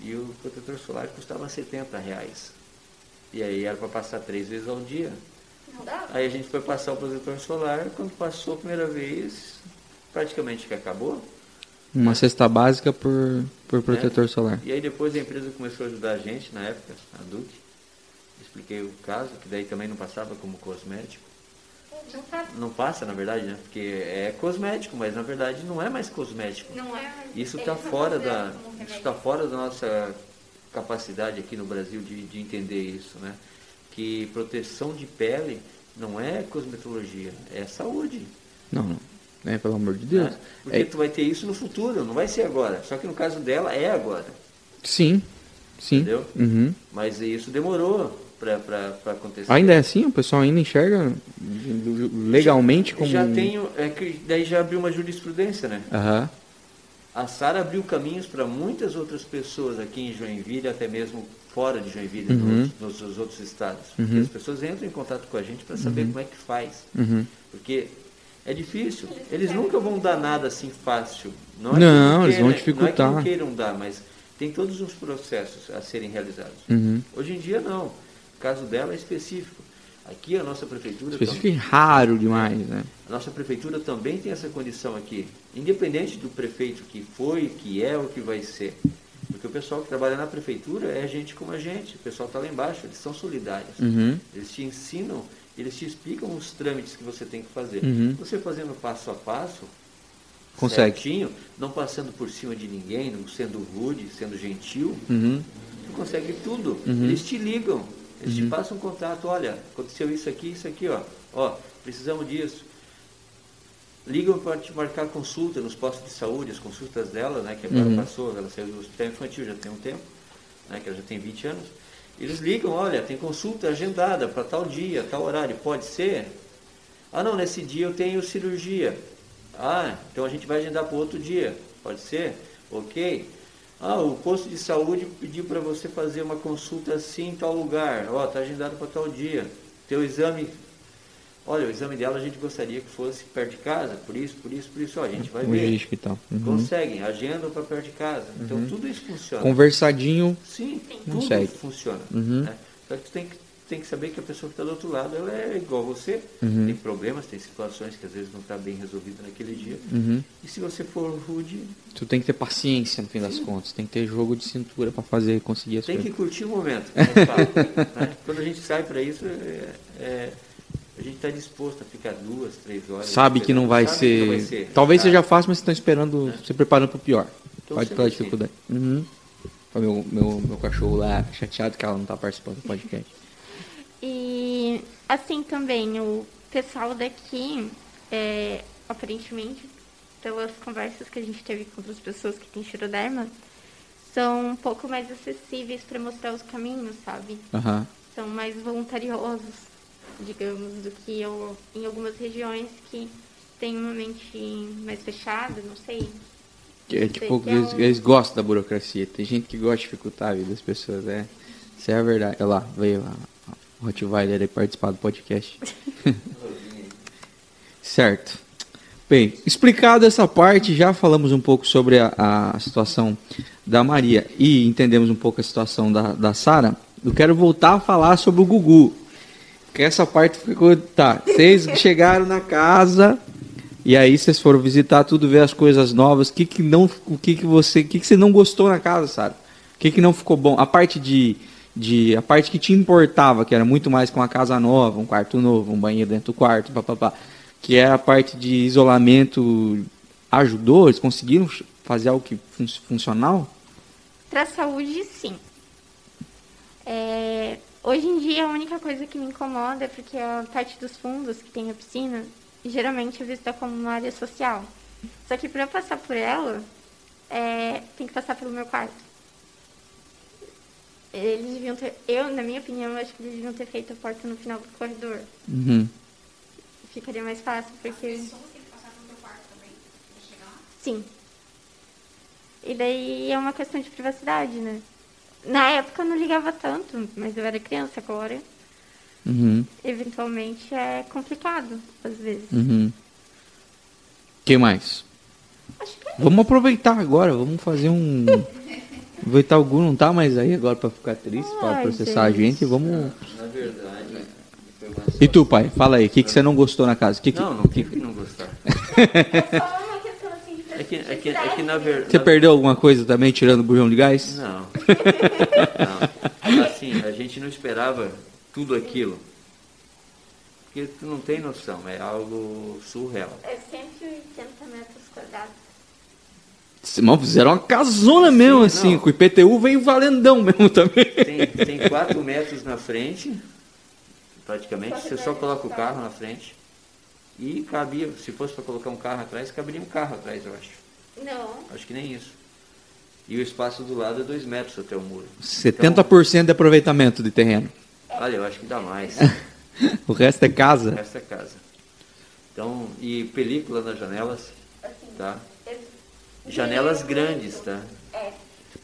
e o protetor solar custava 70 reais. E aí era para passar três vezes ao dia. Não dá? Aí a gente foi passar o protetor solar, quando passou a primeira vez, praticamente que acabou. Uma cesta básica por, por protetor É. solar. E aí depois a empresa começou a ajudar a gente, na época, a Duque. Expliquei o caso, que daí também não passava como cosmético. Não tá. Não passa, na verdade, né? Porque é cosmético, mas na verdade não é mais cosmético. Não é. Isso está fora da, isso está fora da nossa capacidade aqui no Brasil de, de entender isso, né? Que proteção de pele não é cosmetologia, é saúde. Não, não. É, pelo amor de Deus. né? Porque É, tu vai ter isso no futuro, não vai ser agora. Só que no caso dela é agora, sim, sim. entendeu? Uhum. Mas isso demorou para acontecer. Ainda é assim? O pessoal ainda enxerga legalmente como... Já tenho, é que daí já abriu uma jurisprudência, né? Aham. A Sara abriu caminhos para muitas outras pessoas aqui em Joinville, até mesmo fora de Joinville, Uhum. nos, nos outros estados. Uhum. Porque as pessoas entram em contato com a gente para saber como é que faz. Uhum. Porque é difícil. Eles nunca vão dar nada assim fácil. Não, é Não, que eles vão dificultar. Não é que não queiram dar, mas tem todos os processos a serem realizados. Uhum. Hoje em dia não. O caso dela é específico. Aqui a nossa prefeitura Específico e raro demais, né? a nossa prefeitura também tem essa condição aqui, independente do prefeito que foi, que é ou que vai ser. Porque o pessoal que trabalha na prefeitura é gente como a gente, o pessoal está lá embaixo, eles são solidários. Uhum. Eles te ensinam, eles te explicam os trâmites que você tem que fazer. Uhum. Você fazendo passo a passo, Consegue. certinho, não passando por cima de ninguém, não sendo rude, sendo gentil, Uhum. tu consegue tudo. Uhum. Eles te ligam, eles te passam um contato, olha, aconteceu isso aqui, isso aqui, ó. Ó, precisamos disso. Ligam para te marcar consulta nos postos de saúde, as consultas dela, né, que agora Uhum. passou, ela saiu do hospital infantil já tem um tempo, né, que ela já tem 20 anos. Eles ligam, olha, tem consulta agendada para tal dia, tal horário, pode ser? Ah, não, nesse dia eu tenho cirurgia. Ah, então a gente vai agendar para outro dia, pode ser? Ok. Ah, o posto de saúde pediu para você fazer uma consulta assim em tal lugar. Ó, está agendado para tal dia. Teu exame. Olha, o exame dela a gente gostaria que fosse perto de casa, por isso, por isso, por isso. Ó, a gente vai ver. E tal. Uhum. Conseguem, agendam para perto de casa. Então tudo isso funciona. Conversadinho. Sim, tudo Consegue. funciona. Uhum. né? Só que tu tem que, tem que saber que a pessoa que está do outro lado ela é igual a você. Uhum. Tem problemas, tem situações que às vezes não está bem resolvida naquele dia. Uhum. E se você for rude, Tu tem que ter paciência no fim das contas. Tem que ter jogo de cintura pra fazer conseguir as tem que coisas. curtir o momento. como eu falo, né? Quando a gente sai para isso, é- é- a gente está disposto a ficar duas, três horas. Sabe que não vai, Sabe ser... que não vai ser. Talvez Tá? seja fácil, mas vocês estão esperando, se preparando pro pior. Então, Pode pela assim. dificuldade. Uhum. Meu, meu, meu cachorro lá chateado que ela não tá participando do podcast. E assim também, o pessoal daqui, é, aparentemente, pelas conversas que a gente teve com outras pessoas que têm xiroderma, são um pouco mais acessíveis para mostrar os caminhos, sabe? Aham. São mais voluntariosos, digamos, do que eu, em algumas regiões que têm uma mente mais fechada, não sei. Que É, tipo, que é eles, um- eles gostam da burocracia. Tem gente que gosta de dificultar a vida das pessoas, é. Isso é a verdade. Olha lá, veio a, a Rottweiler aí participar do podcast. certo. Bem, explicado essa parte, já falamos um pouco sobre a, a situação da Maria e entendemos um pouco a situação da, da Sara. Eu quero voltar a falar sobre o Gugu. Essa parte ficou. Tá, vocês chegaram na casa e aí vocês foram visitar tudo, ver as coisas novas. O que, que não. O que, que você. O que, que você não gostou na casa, Sara? O que, que não ficou bom? A parte de. de a parte que te importava, que era muito mais com uma casa nova, um quarto novo, um banheiro dentro do quarto, papapá. Que é a parte de isolamento. Ajudou? Eles conseguiram fazer algo que fun funcional? Para a saúde, sim. É, hoje em dia, a única coisa que me incomoda é porque a parte dos fundos, que tem a piscina, geralmente é vista como uma área social. Só que para eu passar por ela, é, tem que passar pelo meu quarto. Eles deviam ter, eu, na minha opinião, acho que eles deviam ter feito a porta no final do corredor. Uhum. Ficaria mais fácil, porque. Pessoas têm que passar pelo teu quarto também, pra chegar lá. Sim. E daí é uma questão de privacidade, né? Na época eu não ligava tanto, mas eu era criança agora. Uhum. Eventualmente é complicado, às vezes. Uhum. que mais? Acho que é Vamos aproveitar agora, vamos fazer um. Aproveitar o Gu não tá mais aí agora pra ficar triste, pra Ai, processar a gente. Vamos. Na verdade, E tu, pai? Fala aí, o que, que você não gostou na casa? Que que... Não, não tem que não gostar. é que, é que, é que na verdade. Você perdeu alguma coisa também tirando o bujão de gás? Não. não. Assim, a gente não esperava tudo aquilo. Porque tu não tem noção, é algo surreal. É 180 metros quadrados. Mano, fizeram uma casona mesmo, Sim, assim, não. com o IPTU veio valendão mesmo também. Tem, tem 4 metros na frente, praticamente. Você só coloca o carro na frente. E cabia, se fosse para colocar um carro atrás, caberia um carro atrás, eu acho. Não. Acho que nem isso. E o espaço do lado é 2 metros até o muro. 70% de aproveitamento de terreno. Então, olha, eu acho que dá mais. O resto é casa. Essa é casa. Então, e película nas janelas, tá? Janelas grandes, tá?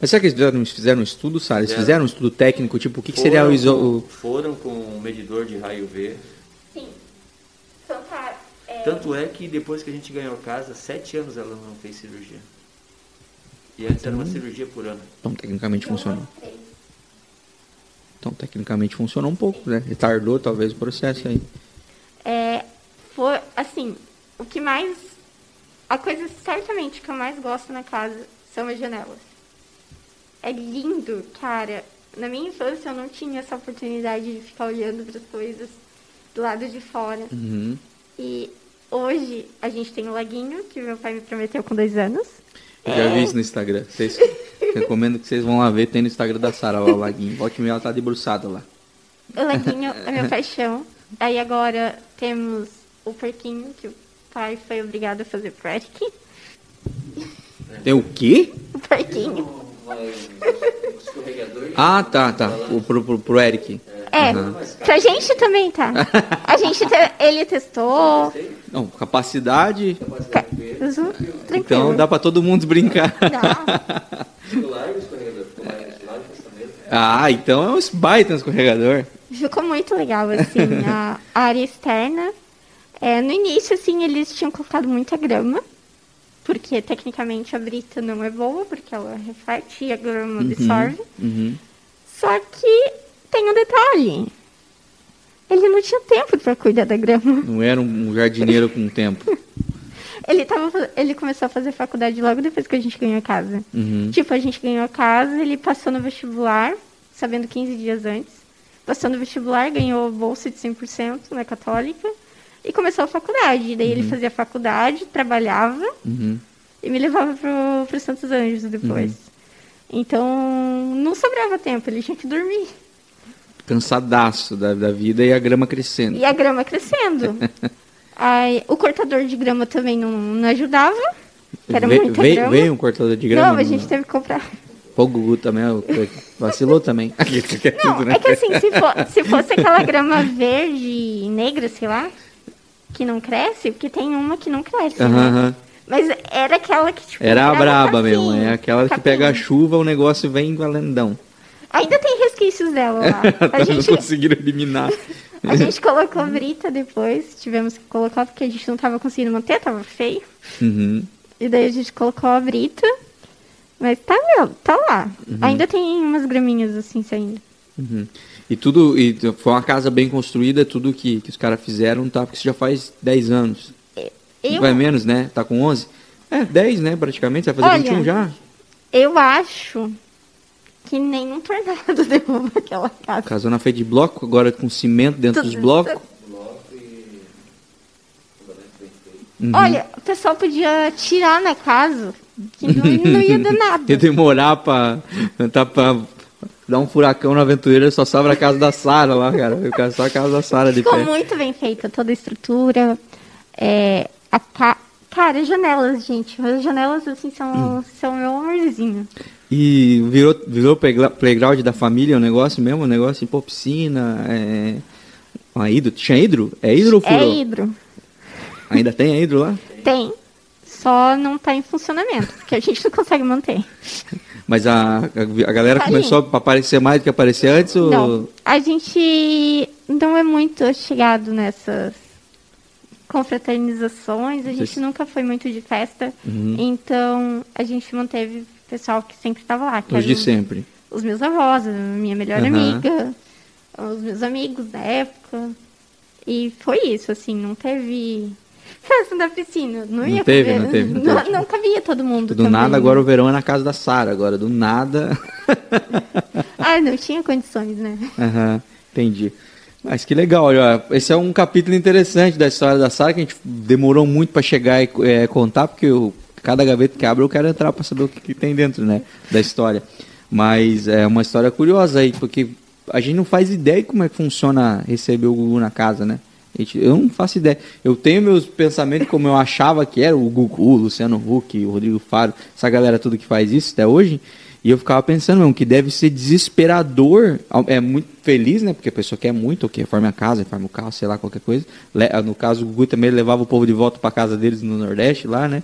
Mas será que eles fizeram, fizeram um estudo, Sara? Eles Fizeram. um estudo técnico, tipo, o que, que seria o, iso... o- foram com um medidor de raio V. Tanto é que depois que a gente ganhou casa, sete anos ela não fez cirurgia. E antes era uma cirurgia por ano. Então, tecnicamente funcionou. duas, três. Então, tecnicamente funcionou um pouco, né? Retardou talvez o processo aí. É, foi, assim, o que mais. A coisa certamente que eu mais gosto na casa são as janelas. É lindo, cara. Na minha infância eu não tinha essa oportunidade de ficar olhando para as coisas do lado de fora. Uhum. E hoje a gente tem o laguinho, que meu pai me prometeu com dois anos. Já vi isso no Instagram. Vocês, recomendo que vocês vão lá ver, tem no Instagram da Sara lá o laguinho. Volte e meia, ela tá debruçada lá. O laguinho é minha paixão. Aí agora temos o porquinho, que o pai foi obrigado a fazer pro Eric. Tem o quê? O porquinho. Ah, tá, tá. O, pro, pro, pro Eric. É, pra gente também tá. A gente, te- ele testou. Não, capacidade. Ca- Tranquilo. Então dá pra todo mundo brincar. Dá. Ah, então é um baita escorregador. Ficou muito legal, assim, a, a área externa. É, no início, assim, eles tinham colocado muita grama, porque tecnicamente a brita não é boa, porque ela reflete e a grama absorve. Uhum. Só que tem um detalhe. Ele não tinha tempo para cuidar da grama. Não era um jardineiro com tempo. Ele, tava, ele começou a fazer faculdade logo depois que a gente ganhou a casa. Uhum. Tipo, a gente ganhou a casa, ele passou no vestibular, sabendo 15 dias antes. Passou no vestibular, ganhou bolsa de 100% na Católica e começou a faculdade. Daí ele fazia faculdade, trabalhava Uhum. e me levava pro, pro Santos Anjos depois. Então, não sobrava tempo, ele tinha que dormir. cansadaço da, da vida e a grama crescendo. E a grama crescendo. Aí, o cortador de grama também não, não ajudava. Era Ve- muita veio, grama. veio um cortador de grama? Não, a gente teve que comprar. Pô, o Gugu também vacilou também. Não, é que assim, se, for- se fosse aquela grama verde e negra, sei lá, que não cresce, porque tem uma que não cresce, né? Mas era aquela que, tipo... Era a braba capim, mesmo, é aquela que capim. pega a chuva, o negócio vem valendão. Ainda tem resquícios dela lá. A não gente, conseguiram eliminar. a gente colocou brita depois, tivemos que colocar porque a gente não tava conseguindo manter, tava feio. Uhum. E daí a gente colocou a brita, mas tá, meu, tá lá. Ainda tem umas graminhas assim saindo. Uhum. E tudo, e foi uma casa bem construída, tudo que, que os caras fizeram, tá? Porque isso já faz 10 anos. Eu, Vai menos, né? Tá com 11? É, 10, né? Praticamente. Vai fazer Olha, 21 já. eu acho que nenhum tornado derruba aquela casa. Casona feita de bloco, agora com cimento dentro dos Tudo- blocos. Uhum. Olha, o pessoal podia tirar na casa, que não, não ia dar nada. E demorar pra, tá, pra dar um furacão na aventureira, só sobra a casa da Sara lá, cara. Quero só a casa da Sara de Ficou pé. muito bem feita toda a estrutura. É, a ca... Cara, as janelas, gente. As janelas, assim, Hum. são, são meu amorzinho. E virou, virou playground da família o negócio mesmo? O negócio, pô, piscina, é... Uma hidro. Tinha hidro? É hidro ou É furou? hidro. Ainda tem a hidro lá? Tem. Só não tá em funcionamento, porque a gente não consegue manter. Mas a, a, galera Tá começou a aparecer mais do que aparecia antes? Ou... Não, a gente não é muito chegado nessas confraternizações, a gente Vocês- nunca foi muito de festa, Uhum. então a gente manteve o pessoal que sempre estava lá, que Os de sempre. os meus avós, a minha melhor Aham. amiga, os meus amigos da época, e foi isso, assim, não teve festa da piscina, não, Não ia teve, caber, não teve, não não, teve. não cabia todo mundo Do também. nada, agora o verão é na casa da Sara. Agora, do nada. Ah, não tinha condições, né? Aham, entendi. Mas que legal, olha, esse é um capítulo interessante da história da Sara que a gente demorou muito para chegar e é, contar, porque eu, cada gaveta que abre eu quero entrar para saber o que, que tem dentro, né, da história. Mas é uma história curiosa aí, porque a gente não faz ideia de como é que funciona receber o Gugu na casa, né? Eu não faço ideia. Eu tenho meus pensamentos como eu achava que era o Gugu, o Luciano Huck, o Rodrigo Faro, essa galera tudo que faz isso até hoje. E eu ficava pensando mesmo que deve ser desesperador. É muito feliz, né? Porque a pessoa quer muito, o quê? Reforma a casa, reforma o carro, sei lá, qualquer coisa. Le- No caso, o Gugu também levava o povo de volta para casa deles no Nordeste, lá, né?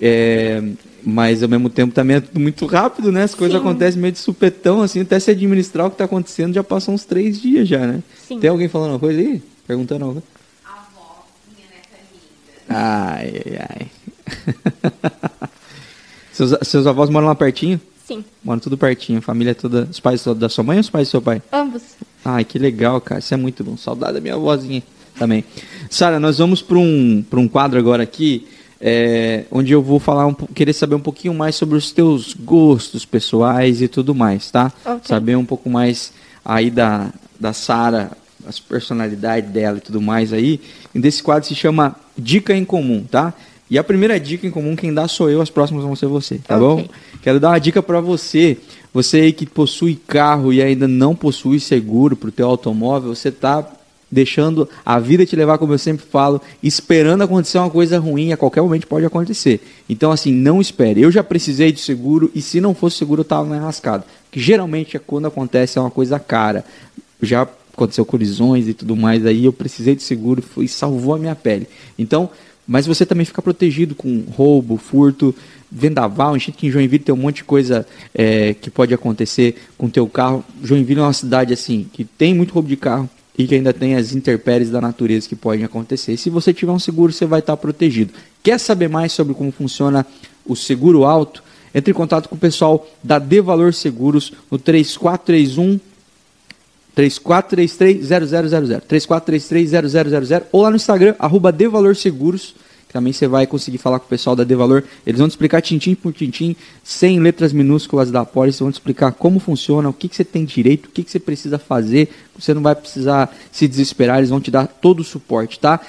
É, mas ao mesmo tempo também é tudo muito rápido, né? As coisas Sim. acontecem meio de supetão, assim, até se administrar o que está acontecendo já passam uns três dias já, né? Sim. Tem alguém falando uma coisa aí? Perguntando alguma coisa? A avó, minha neta linda. Ai, ai, ai. seus, seus avós moram lá pertinho? Sim, Moram tudo pertinho, família toda. Os pais da sua mãe ou os pais do seu pai? ambos. Ai, que legal, cara. Isso é muito bom. Saudade da minha vozinha também. Sara, nós vamos para um, pra um quadro agora aqui, é, onde eu vou falar um, querer saber um pouquinho mais sobre os teus gostos pessoais e tudo mais, tá? Ok. Saber um pouco mais aí da, da Sara, as personalidades dela e tudo mais aí. E desse quadro se chama Dica em Comum, tá? E a primeira dica em comum quem dá sou eu, as próximas vão ser você, tá Ok. bom? Quero dar uma dica para você, você aí que possui carro e ainda não possui seguro para o teu automóvel, você tá deixando a vida te levar, como eu sempre falo, esperando acontecer uma coisa ruim, a qualquer momento pode acontecer. Então, assim, não espere. Eu já precisei de seguro e se não fosse seguro eu tava na rascada. Que geralmente é quando acontece é uma coisa cara. Já aconteceu colisões e tudo mais aí, eu precisei de seguro e salvou a minha pele. Então, mas você também fica protegido com roubo, furto, vendaval, enchente que em Joinville tem um monte de coisa é, que pode acontecer com o teu carro. Joinville é uma cidade assim que tem muito roubo de carro e que ainda tem as intempéries da natureza que podem acontecer. Se você tiver um seguro, você vai estar protegido. Quer saber mais sobre como funciona o seguro alto? Entre em contato com o pessoal da De Valor Seguros no 3431 3433-0000. 3433-0000. Ou lá no Instagram, arroba Devalorseguros. Também você vai conseguir falar com o pessoal da Devalor. Eles vão te explicar tintim por tintim, sem letras minúsculas da pólice. Vão te explicar como funciona, o que, que você tem direito, o que, que você precisa fazer. Você não vai precisar se desesperar, eles vão te dar todo o suporte, tá?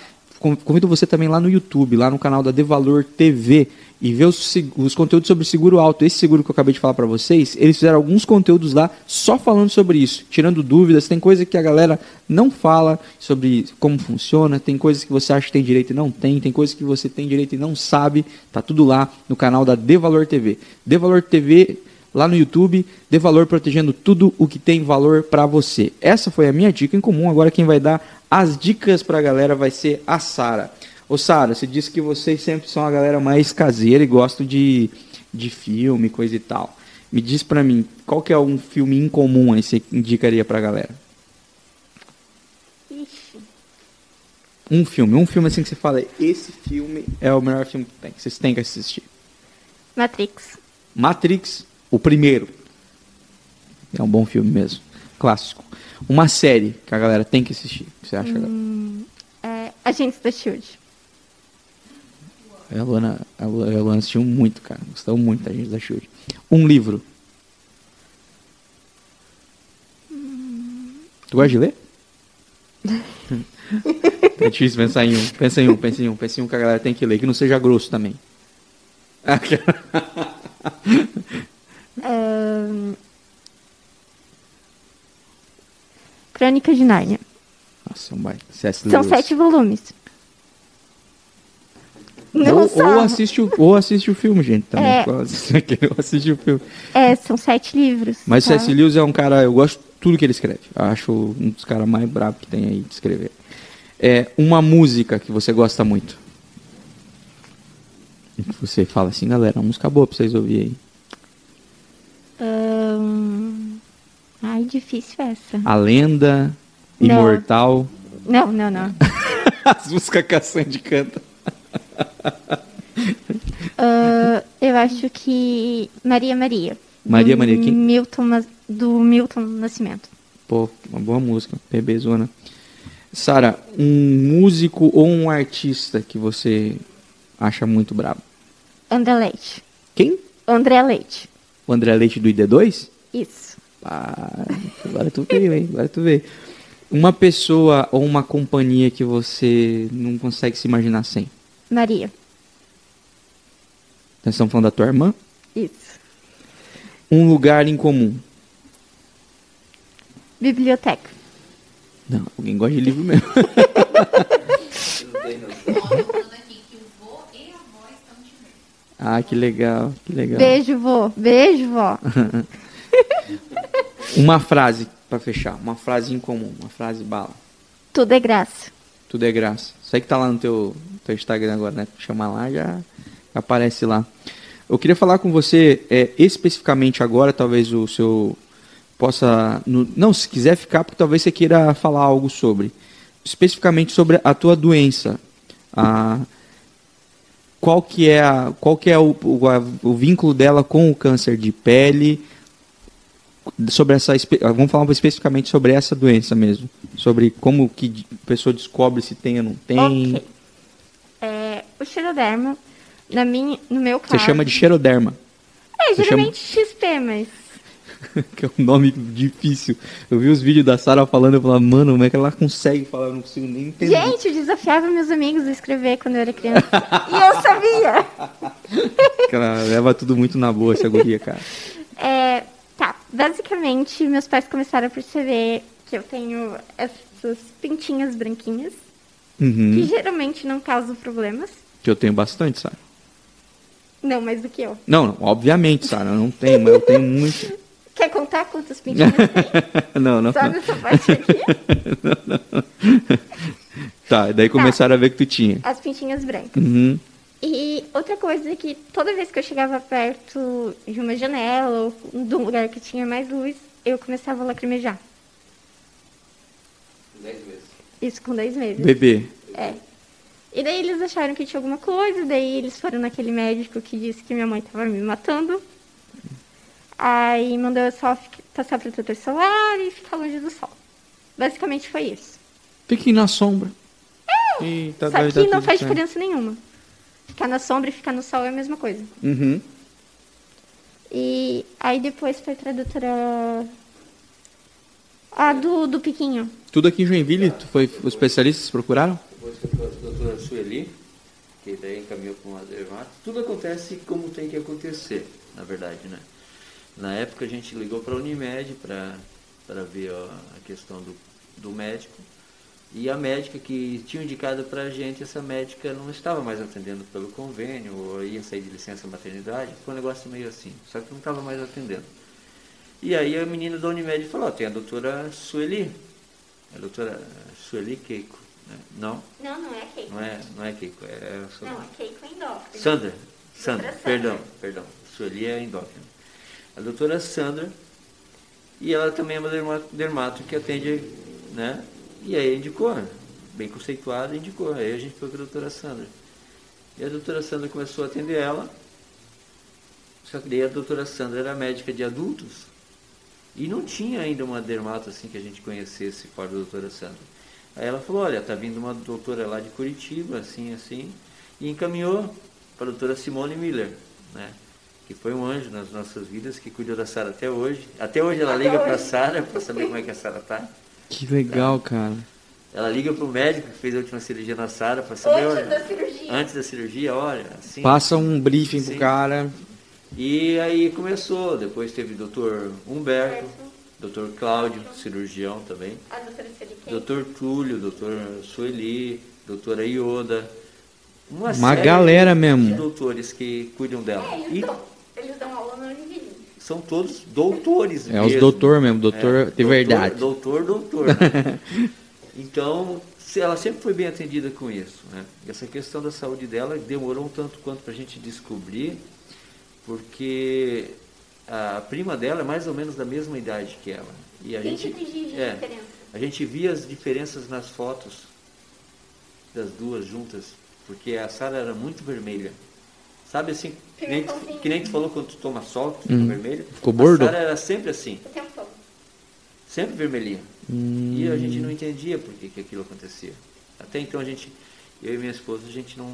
Con- convido você também lá no YouTube, lá no canal da Devalor TV e ver os, os conteúdos sobre seguro alto. Esse seguro que eu acabei de falar para vocês, eles fizeram alguns conteúdos lá só falando sobre isso, tirando dúvidas. Tem coisa que a galera não fala sobre como funciona, tem coisas que você acha que tem direito e não tem, tem coisas que você tem direito e não sabe. Tá tudo lá no canal da Devalor TV. Devalor TV lá no YouTube, dê valor protegendo tudo o que tem valor para você. Essa foi a minha dica em comum. Agora quem vai dar as dicas para a galera vai ser a Sara. Ô Sara, você disse que vocês sempre são a galera mais caseira e gostam de, de filme, coisa e tal. Me diz para mim, qual que é um filme incomum aí que você indicaria para a galera? Ixi. Um filme, um filme assim que você fala, esse filme é o melhor filme que tem, vocês têm que assistir. Matrix. Matrix, o primeiro. É um bom filme mesmo. Clássico. Uma série que a galera tem que assistir. O que você acha? Hum, é, Agentes da Shield. A Luana, a Lu- a Luana assistiu muito, cara. Gostou muito da gente da Shield. Um livro. Tu gosta de ler? é difícil pensar em um. Pensa em um, pensa em um. Pensa em um que a galera tem que ler, que não seja grosso também. Crônica de Nárnia. Nossa. São sete volumes. Não ou, são. ou assiste o, ou assiste o filme, gente. Também. É. Ou assiste o filme. É, são sete livros. Mas tá? C.S. Lewis é um cara, eu gosto de tudo que ele escreve. Eu acho um dos caras mais bravos que tem aí de escrever. É uma música que você gosta muito. E que Você fala assim, galera, uma música boa pra vocês ouvirem aí. Ahn, Ai, difícil essa. A Lenda, Não. Imortal. Não, não, não. As músicas que a Sandy canta. Ah, eu acho que Maria Maria. Maria Maria, quem? Milton, do Milton Nascimento. Pô, uma boa música, bebezona. Sara, um músico ou um artista que você acha muito brabo? André Leite. Quem? André Leite. O André Leite do ID2? Isso. Ah, agora tu veio, hein? Agora tu veio. Uma pessoa ou uma companhia que você não consegue se imaginar sem. Maria. Nós estamos falando da tua irmã? Isso. Um lugar em comum. Biblioteca. Não, alguém gosta de livro mesmo. Não tem noção. Olha, falando aqui que o vô e a avó estão te vendo. Ah, que legal, que legal. Beijo, vô. Beijo, vó. Uma frase pra fechar, uma frase em comum, uma frase bala. Tudo é graça. Tudo é graça. Isso aí que tá lá no teu, teu Instagram agora, né? Chamar lá, já aparece lá. Eu queria falar com você é, especificamente agora, talvez o seu possa. no- não, se quiser ficar, porque talvez você queira falar algo sobre. Especificamente sobre a tua doença. A, qual que é, a, qual que é o, o, a- o vínculo dela com o câncer de pele? Sobre essa, espe- vamos falar especificamente sobre essa doença mesmo, sobre como que a pessoa descobre se tem ou não tem. Ok. É, o xeroderma, na minha, no meu caso... Você chama de xeroderma, É, geralmente XP, mas... que é um nome difícil. Eu vi os vídeos da Sara falando, eu falava, mano, como é que ela consegue falar? Eu não consigo nem entender. Gente, eu desafiava meus amigos a escrever quando eu era criança. e eu sabia! Ela leva tudo muito na boa, essa guria, cara. É, tá, basicamente, meus pais começaram a perceber que eu tenho essas pintinhas branquinhas, que Uhum. geralmente não causam problemas. Que eu tenho bastante, Sara. Não, mais do que eu. Não, não, obviamente, Sara, não tenho, mas eu tenho muito. Quer contar quantas pintinhas tem? não, não. Só nessa parte aqui? Tá, e daí começaram a ver que tu tinha. As pintinhas brancas. Uhum. E outra coisa é que toda vez que eu chegava perto de uma janela ou de um lugar que tinha mais luz, eu começava a lacrimejar. Dez vezes. Isso com 10 meses. Bebê. É. E daí eles acharam que tinha alguma coisa, daí eles foram naquele médico que disse que minha mãe tava me matando. Aí mandou eu só passar protetor solar e ficar longe do sol. Basicamente foi isso. Fique na sombra. Eita, Só vai que dar não faz certo. diferença nenhuma. Ficar na sombra e ficar no sol é a mesma coisa. Uhum. E aí depois foi pra doutora. A do, do Piquinho. Tudo aqui em Joinville, tu foi, os especialistas procuraram? Vou te a doutora Sueli, que daí encaminhou para uma dermato. Tudo acontece como tem que acontecer, na verdade, né? Na época a gente ligou para a Unimed para ver ó, a questão do, do médico. E a médica que tinha indicado para a gente, essa médica não estava mais atendendo pelo convênio, ou ia sair de licença maternidade, foi um negócio meio assim, só que não estava mais atendendo. E aí a menina da Unimed falou, oh, tem a doutora Sueli, a doutora Sueli Keiko. Né? Não? Não, não é Keiko. Não é, não é Keiko, é... Não, é Keiko endócrino. Sandra, Sandra, perdão, perdão, Sueli é endócrino. A doutora Sandra, e ela também é uma dermato que atende, né, e aí indicou, bem conceituada, indicou. Aí a gente foi para a doutora Sandra. E a doutora Sandra começou a atender ela. Só que daí a doutora Sandra era médica de adultos. E não tinha ainda uma dermato assim que a gente conhecesse fora da doutora Sandra. Aí ela falou, olha, tá vindo uma doutora lá de Curitiba, assim, assim, e encaminhou para a doutora Simone Miller, né? Que foi um anjo nas nossas vidas, que cuidou da Sara até hoje. Até hoje ela liga para a Sara para saber como é que a Sara tá. Que legal, cara. Ela liga pro médico que fez a última cirurgia na Sara para saber. Antes olha, da cirurgia. Antes da cirurgia, olha. Assim, Passa um briefing Sim. pro cara. E aí começou. Depois teve o doutor Humberto, doutor Cláudio, cirurgião também. A doutora. Doutor Túlio, doutor Sueli, doutora Ioda. Uma, Uma galera de mesmo. doutores que cuidam dela. É, E dão, eles dão aula no Univille. São todos doutores É os mesmo. doutor mesmo, doutor de doutor- verdade. Doutor, doutor. né? então, ela sempre foi bem atendida com isso. Né? Essa questão da saúde dela demorou um tanto quanto para a gente descobrir, porque a prima dela é mais ou menos da mesma idade que ela. E a 20 gente, é, diferença. a gente via as diferenças nas fotos das duas juntas, porque a Sara era muito vermelha. Sabe assim, que nem, tu, que nem tu falou quando tu toma sol, que tu fica Uhum. vermelho? Ficou bordo? A Sara era sempre assim, O tempo todo. sempre vermelhinha. Hum, E a gente não entendia por que, que aquilo acontecia. Até então a gente, eu e minha esposa, a gente não,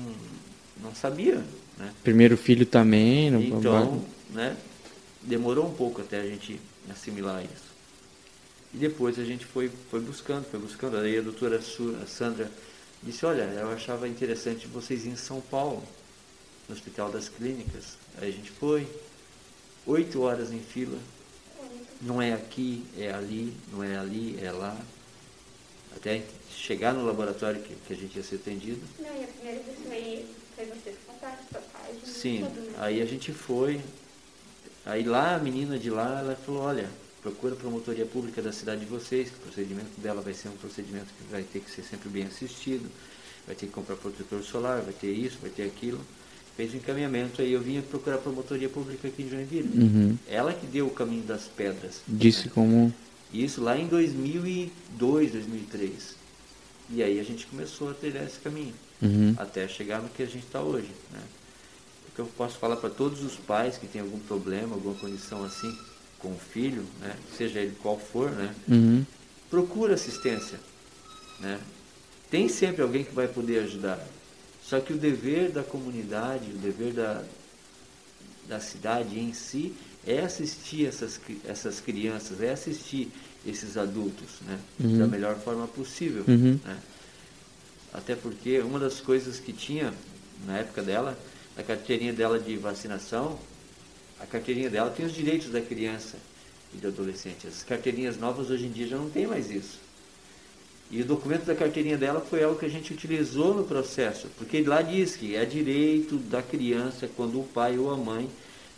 não sabia, né? Primeiro filho também. Não, Então, né, demorou um pouco até a gente assimilar isso. E depois a gente foi, foi buscando, foi buscando. Aí a doutora Sandra disse, olha, eu achava interessante vocês irem em São Paulo, no Hospital das Clínicas. Aí a gente foi, oito horas em fila, não é aqui, é ali, não é ali, é lá. Até chegar no laboratório que, que a gente ia ser atendido. Não, e a primeira vez foi, foi você que contaram sua página. Sim, tudo, né? aí a gente foi. Aí lá a menina de lá, ela falou, olha, procura a promotoria pública da cidade de vocês, que o procedimento dela vai ser um procedimento que vai ter que ser sempre bem assistido, vai ter que comprar protetor solar, vai ter isso, vai ter aquilo. Fez o encaminhamento, aí eu vinha procurar a promotoria pública aqui em Joinville. Uhum. Ela que deu o caminho das pedras. Disse como. Isso lá em 2002, 2003. E aí a gente começou a trilhar esse caminho, Uhum. até chegar no que a gente está hoje. Né? O que eu posso falar para todos os pais que têm algum problema, alguma condição assim com o filho, né? seja ele qual for, né? Uhum. procura assistência. Né? Tem sempre alguém que vai poder ajudar. Só que o dever da comunidade, o dever da, da cidade em si é assistir essas, essas crianças, é assistir esses adultos né? Uhum. da melhor forma possível. Uhum. Né? Até porque uma das coisas que tinha na época dela, a carteirinha dela de vacinação, a carteirinha dela tem os direitos da criança e do adolescente. As carteirinhas novas hoje em dia já não tem mais isso. E o documento da carteirinha dela foi algo que a gente utilizou no processo, porque lá diz que é direito da criança quando o pai ou a mãe,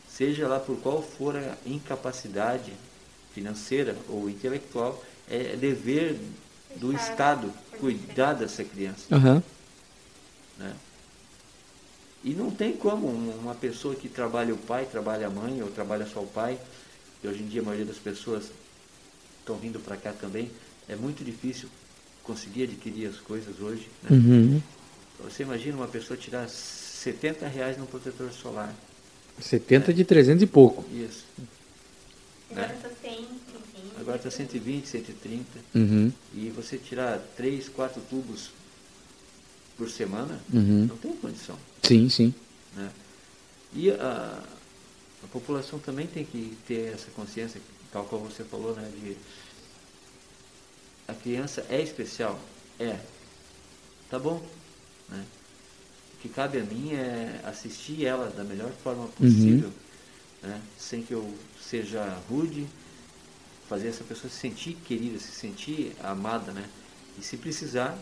seja lá por qual for a incapacidade financeira ou intelectual, é dever do Estado cuidar dessa criança. Aham. Né? E não tem como um- uma pessoa que trabalha o pai, trabalha a mãe, ou trabalha só o pai, e hoje em dia a maioria das pessoas estão vindo para cá também, é muito difícil conseguir adquirir as coisas hoje. Né? Uhum. Você imagina uma pessoa tirar 70 reais num protetor solar. 70 de 300 e pouco. Isso. Agora Né? tá 100, 120. Agora está 120, 130. Uhum. E você tirar 3, 4 tubos por semana, Uhum. não tem condição. Sim, sim. Né? E a, a população também tem que ter essa consciência, tal qual você falou, né? De a criança é especial? É. Tá bom, Né? O que cabe a mim é assistir ela da melhor forma possível, né? sem que eu seja rude, fazer essa pessoa se sentir querida, se sentir amada, né? E se precisar,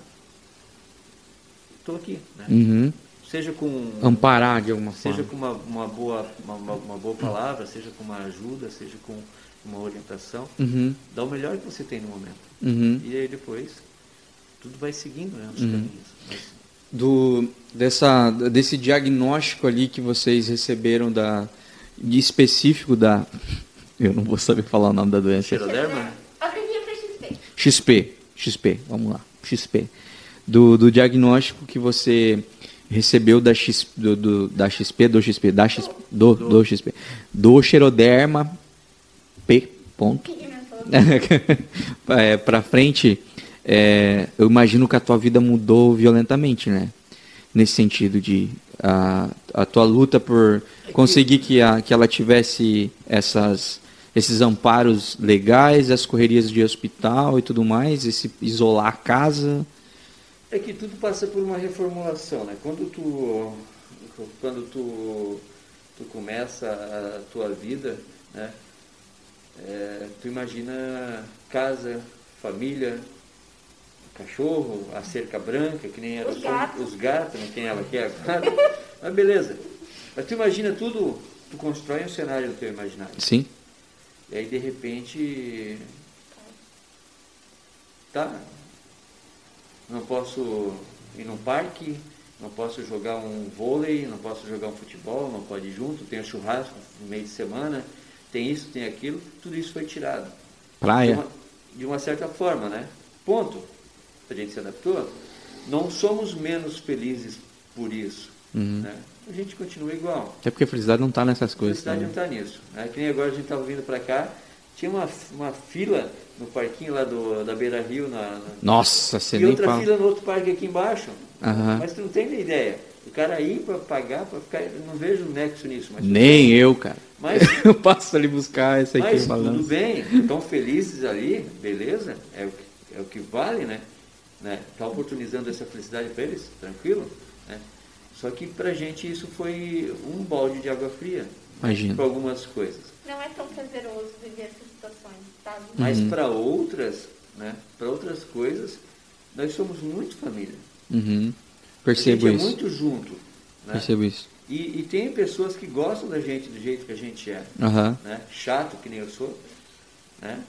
estou aqui, né? Uhum. Seja com Amparar de alguma seja forma. com uma, uma boa uma- uma boa palavra, seja com uma ajuda, seja com uma orientação, Uhum. dá o melhor que você tem no momento. Uhum. E aí depois tudo vai seguindo, né, os Uhum. caminhos. Mas do dessa desse diagnóstico ali que vocês receberam da de específico da eu não vou saber falar o nome da doença Xeroderma? XP. XP vamos lá XP do, do diagnóstico que você recebeu da X, do, do- da XP do XP da X, do, do XP do xeroderma P ponto é, para frente, é, eu imagino que a tua vida mudou violentamente, né? Nesse sentido de a, a tua luta por conseguir que, a, que ela tivesse essas, esses amparos legais, as correrias de hospital e tudo mais, esse isolar a casa. É que tudo passa por uma reformulação, né? Quando tu, quando tu, tu começa a tua vida, né? É, tu imagina casa, família, cachorro, a cerca branca, que nem era Os gatos. os gatos, né? quem ela quer agora. Mas beleza. Mas tu imagina tudo, tu constrói um cenário no teu imaginário. Sim. E aí de repente. Tá. Não posso ir num parque, não posso jogar um vôlei, não posso jogar um futebol, não pode ir junto, tem um churrasco no meio de semana, tem isso, tem aquilo, tudo isso foi tirado. De Praia. uma, de uma certa forma, né? Ponto. A gente se adaptou. Não somos menos felizes por isso. Uhum. Né? A gente continua igual. Até porque a felicidade não está nessas A coisas. cidade não Né? está nisso. Né? Que nem agora a gente estava vindo para cá, tinha uma, uma fila no parquinho lá do, da Beira Rio, na, na- Nossa, você e outra fala. fila no outro parque aqui embaixo. Aham. Mas tu não tem nem ideia. O cara ir para pagar, para ficar. eu Não vejo nexo nisso. Nem eu, cara. Mas, Eu passo ali buscar essa aqui mas tudo bem, estão felizes ali, beleza, é o que, é o que vale, né? né? Tá oportunizando essa felicidade para eles, tranquilo, né? Só que pra gente isso foi um balde de água fria Imagina. para algumas coisas. Não é tão prazeroso viver essas situações, sabe? Mas Uhum. para outras, né? Para outras coisas, nós somos muito família. Uhum. a Percebo gente isso. é muito junto, né? Percebo isso. E, e tem pessoas que gostam da gente do jeito que a gente é. Aham. né? Chato, que nem eu sou. Né?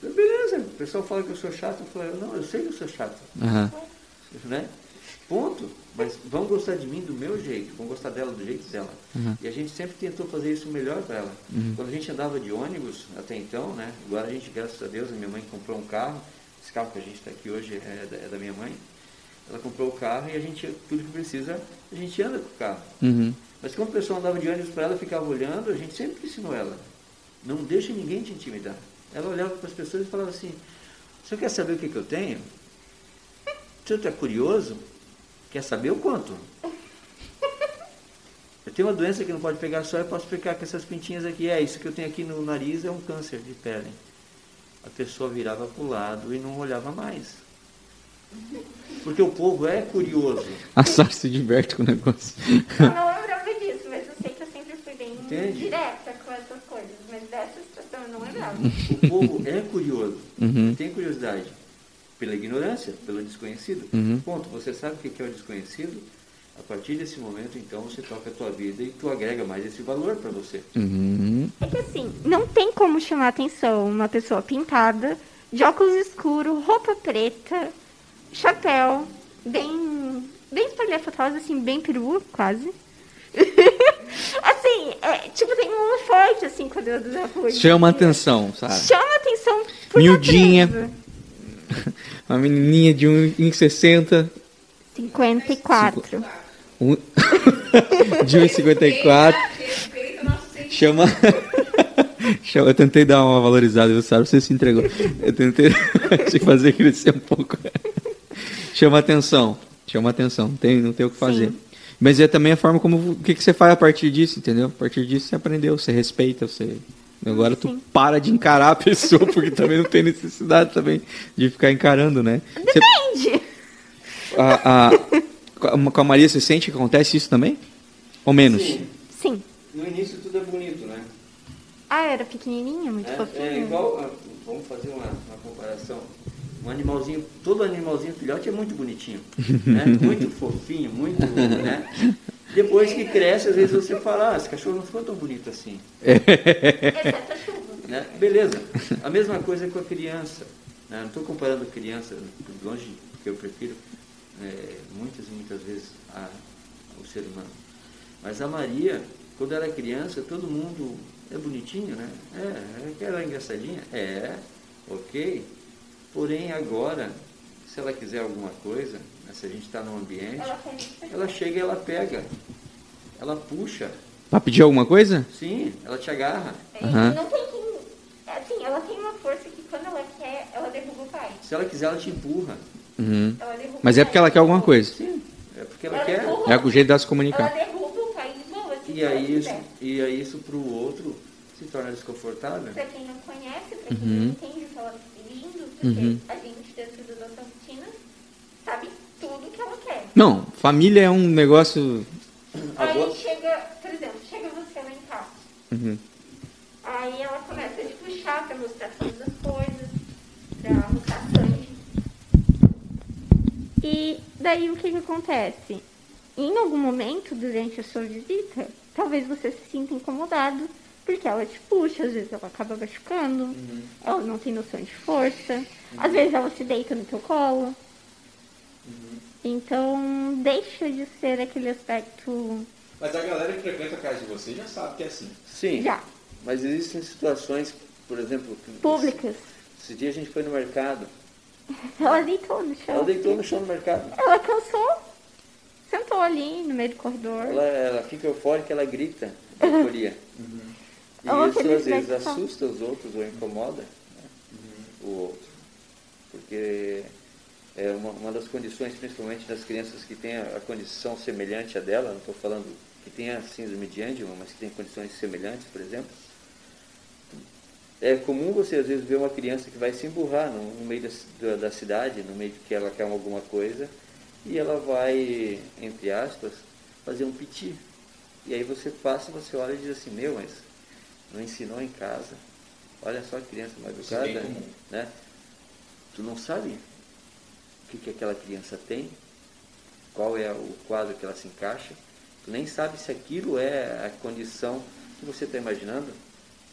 Beleza, o pessoal fala que eu sou chato, eu falo, não, eu sei que eu sou chato. Aham. Né? Ponto. Mas vão gostar de mim do meu jeito, vão gostar dela do jeito dela. Uhum. E a gente sempre tentou fazer isso melhor para ela. Quando a gente andava de ônibus, até então, né? Agora a gente, graças a Deus, a minha mãe comprou um carro. Esse carro que a gente está aqui hoje é da, é da minha mãe. Ela comprou o carro e a gente, tudo que precisa, a gente anda com o carro. Uhum. Mas quando o pessoal andava de ônibus para ela, ficava olhando, a gente sempre ensinou ela. Não deixa ninguém te intimidar. Ela olhava para as pessoas e falava assim, você quer saber o que, que eu tenho? Você está curioso? Quer saber o quanto? Eu tenho uma doença que não pode pegar só, eu posso ficar com essas pintinhas aqui. É, isso que eu tenho aqui no nariz é um câncer de pele. A pessoa virava para o lado e não olhava mais. Porque o povo é curioso. A Sara se diverte com o negócio. Eu não lembrava disso, mas eu sei que eu sempre fui bem Entende? direta com essas coisas. Mas dessa situação eu não lembrava. O povo é curioso, Uhum. tem curiosidade pela ignorância, pelo desconhecido. Uhum. Ponto. Você sabe o que é o desconhecido? A partir desse momento, então, você toca a tua vida e tu agrega mais esse valor para você. Uhum. É que assim, não tem como chamar atenção uma pessoa pintada, de óculos escuros, roupa preta, chapéu, bem. bem espalhafatosa, assim, bem perua, quase. assim, é, tipo, tem um forte, assim, quando eu ando na rua. Chama atenção, sabe? Chama atenção por Miudinha. natureza. Uma menininha de 1,60. 54. Um... de 1,54. Respeita o nosso sentimento. Chama. Chama- Eu tentei dar uma valorizada, Sara? Você se entregou. Eu tentei te fazer crescer um pouco. Chama atenção. Chama atenção. Não tem, não tem o que fazer. Sim. Mas é também a forma como. O que, que você faz a partir disso, entendeu? A partir disso você aprendeu, você respeita, você. Agora tu Sim. para de encarar a pessoa, porque também não tem necessidade também de ficar encarando, né? Você- Depende. a- a- Com a- com a Maria, você sente que acontece isso também? Ou menos? Sim. Sim. No início tudo é bonito, né? Ah, era pequenininha, muito É, fofinha. é igual, ah, vamos fazer uma, uma comparação. Um animalzinho, todo animalzinho filhote é muito bonitinho, né? muito fofinho, muito, né? Depois que cresce, às vezes você fala, ah, esse cachorro não ficou tão bonito assim. Chuva. né? Beleza. A mesma coisa com a criança. né? Não estou comparando criança, longe, porque eu prefiro é, muitas e muitas vezes a, o ser humano. Mas a Maria, quando era criança, todo mundo é bonitinho, né? É, é que ela é engraçadinha? É, ok. Porém, agora, se ela quiser alguma coisa, né, se a gente está num ambiente, Ela ela chega e ela pega. Ela puxa. Pra pedir alguma coisa? Sim, ela te agarra. E Aham. Não tem quem. Assim, ela tem uma força que quando ela quer, ela derruba o pai. Se ela quiser, ela te empurra. Uhum. Ela derruba Mas é porque ela quer alguma coisa. Sim, é porque ela Ela quer. derruba. É o jeito dela se Ela comunicar. derruba o pai de boa, se E ela aí, isso, e aí isso para o outro se torna desconfortável. Pra quem não conhece, pra quem Uhum. não entende o que ela tá pedindo, porque Uhum. a gente dentro da nossa rotina sabe tudo que ela quer. Não, família é um negócio. Agora- Aí chega, por exemplo, chega você lá em casa. Uhum. Aí ela começa a te puxar pra mostrar todas as coisas, pra mostrar sangue. E daí o que, que acontece? Em algum momento durante a sua visita, talvez você se sinta incomodado, porque ela te puxa, às vezes ela acaba machucando, ela não tem noção de força, às vezes ela se deita no teu colo. Então deixa de ser aquele aspecto Mas a galera que frequenta a casa de vocês já sabe que é assim. Sim, já mas existem situações, por exemplo, públicas. Esse dia a gente foi no mercado, Ela deitou no chão. ela deitou no chão do mercado. Ela cansou, sentou ali no meio do corredor. Ela, ela fica eufórica, ela grita euforia. E É isso às vezes só. assusta os outros ou incomoda né, o outro. Porque é uma, uma das condições, principalmente das crianças que têm a, a condição semelhante à dela, não estou falando que tenha síndrome de Angelman, mas que tem condições semelhantes, por exemplo, é comum você às vezes ver uma criança que vai se emburrar no, no meio da, da, da cidade, no meio que ela quer alguma coisa, e ela vai, entre aspas, fazer um piti. E aí você passa, você olha e diz assim, meu, mas não ensinou em casa. Olha só a criança mal Isso é educada, né? Tu não sabe o que, que aquela criança tem, qual é o quadro que ela se encaixa, tu nem sabe se aquilo é a condição que você está imaginando.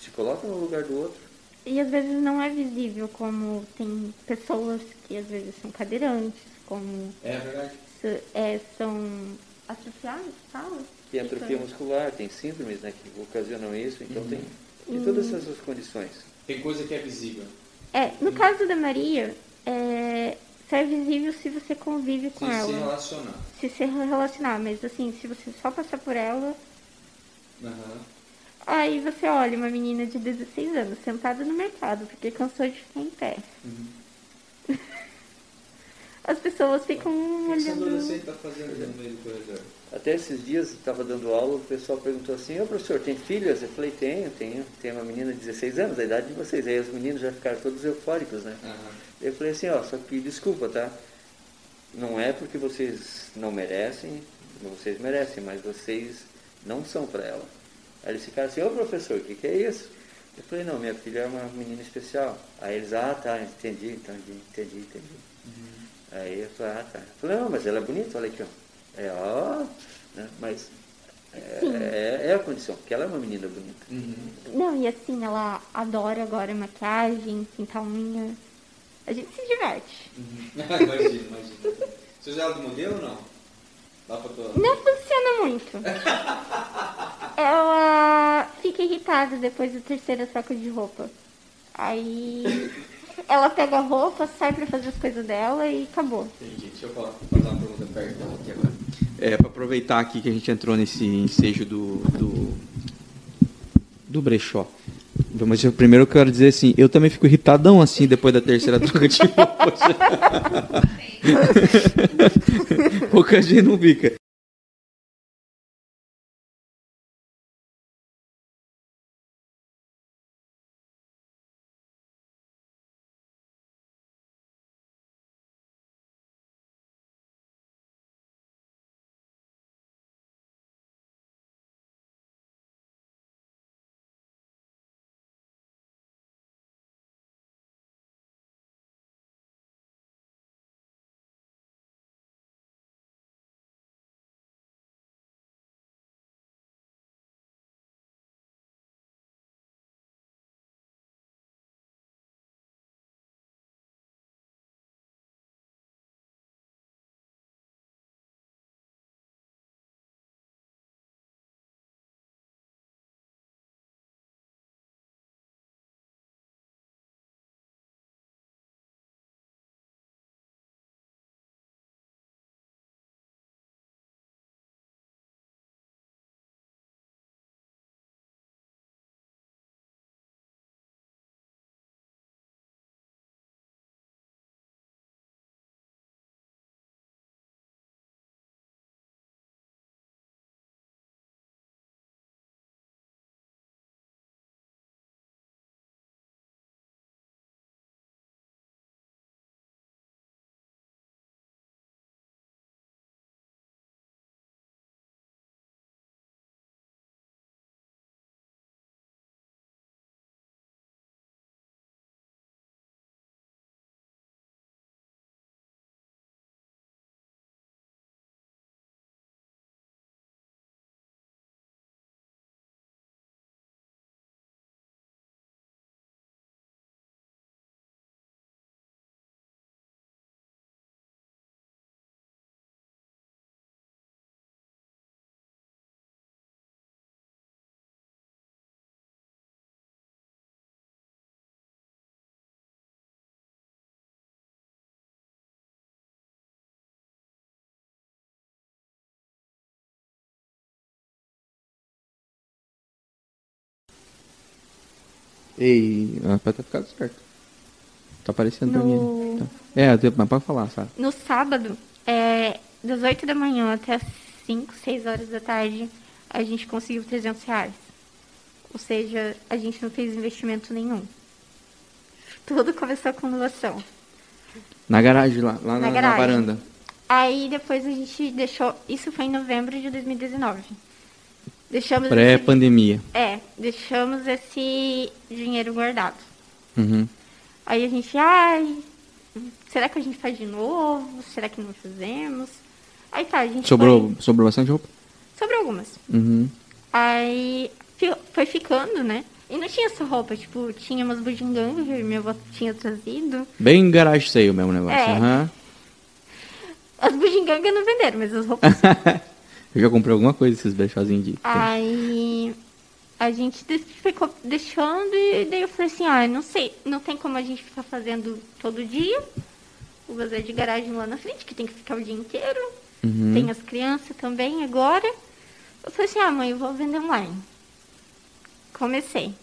Se coloca no lugar do outro. E às vezes não é visível, como tem pessoas que às vezes são cadeirantes, como É verdade. é, são atrofiados, fala? Tem atrofia Então, muscular, tem síndromes né, que ocasionam isso, então Uhum. tem, tem todas essas condições. Tem coisa que é visível. É, no caso da Maria, é, só é visível se você convive com Se se ela. relacionar. Se se relacionar, mas assim, se você só passar por ela, Aham. aí você olha uma menina de 16 anos sentada no mercado, porque cansou de ficar em pé. Uhum. As pessoas ficam O que esse olhando. adolescente está fazendo no meio do corredor? Até esses dias, estava dando aula, o pessoal perguntou assim, ô professor, tem filhas? Eu falei, tenho, tenho. Tem uma menina de 16 anos, a idade de vocês. Aí os meninos já ficaram todos eufóricos, né? Aham. Eu falei assim, ó, só que desculpa, tá? Não é porque vocês não merecem, vocês merecem, mas vocês não são para ela. Aí eles ficaram assim, ô professor, o que, que é isso? Eu falei, não, minha filha é uma menina especial. Aí eles, ah, tá, entendi, entendi, entendi, entendi. Aí eu falei, ah, tá. Eu falei, não, mas ela é bonita, olha aqui, ó. É, ó, né? mas é, é, é a condição, porque ela é uma menina bonita. Uhum. Não, e assim, ela adora agora maquiagem, pintar unha. A gente se diverte. Uhum. imagina, imagina. Você usa ela de modelo ou não? Dá pra tua... Não funciona muito. Ela fica irritada depois do terceiro saco de roupa. Aí ela pega a roupa, sai pra fazer as coisas dela e acabou. Entendi. Deixa eu falar, fazer uma pergunta perto dela aqui agora. É, para aproveitar aqui que a gente entrou nesse ensejo do, do, do brechó. Mas eu, primeiro eu quero dizer assim, eu também fico irritadão assim depois da terceira troca de roupa. Pouca gente não fica. Ei, ah, pra ter ficado certo. Tá aparecendo pra No- mim. Tá. É, mas pode falar, sabe? No sábado, é, das 8 da manhã até as 5, 6 horas da tarde, a gente conseguiu 300 reais. Ou seja, a gente não fez investimento nenhum. Tudo começou com doação. Na garagem lá, lá na, Na na garagem. varanda. Aí depois a gente deixou. Isso foi em novembro de 2019. Deixamos esse, Pré-pandemia. é, deixamos esse dinheiro guardado. Uhum. Aí a gente, ai, será que a gente faz de novo? Será que não fazemos? Aí tá, a gente Sobrou, sobrou bastante roupa? Foi, sobrou algumas. Uhum. Aí foi ficando, né? E não tinha essa roupa, tipo, tinha umas bugigangas que minha avó tinha trazido. Bem garagem sale mesmo o negócio. É. aham. As bugigangas não venderam, mas as roupas Eu já comprei alguma coisa desses brechózinhos de. Aí a gente ficou deixando e daí eu falei assim, ah, não sei, não tem como a gente ficar fazendo todo dia. O bazar de garagem lá na frente, que tem que ficar o dia inteiro. Uhum. Tem as crianças também agora. Eu falei assim, ah, mãe, eu vou vender online. Comecei.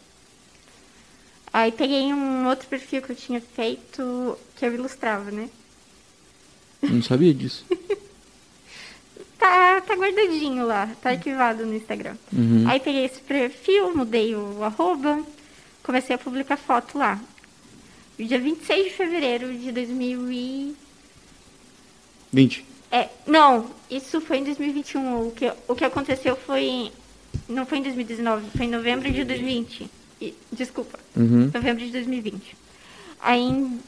Aí peguei um outro perfil que eu tinha feito, que eu ilustrava, né? Não sabia disso. Tá, tá guardadinho lá, tá arquivado no Instagram. Uhum. Aí peguei esse perfil, mudei o arroba, comecei a publicar foto lá. Dia 26 de fevereiro de 2000 e... 20. É, não, isso foi em 2021. O que, o que aconteceu foi... em- Não foi em 2019, foi em novembro de 2020. E- desculpa, Uhum. novembro de 2020. Aí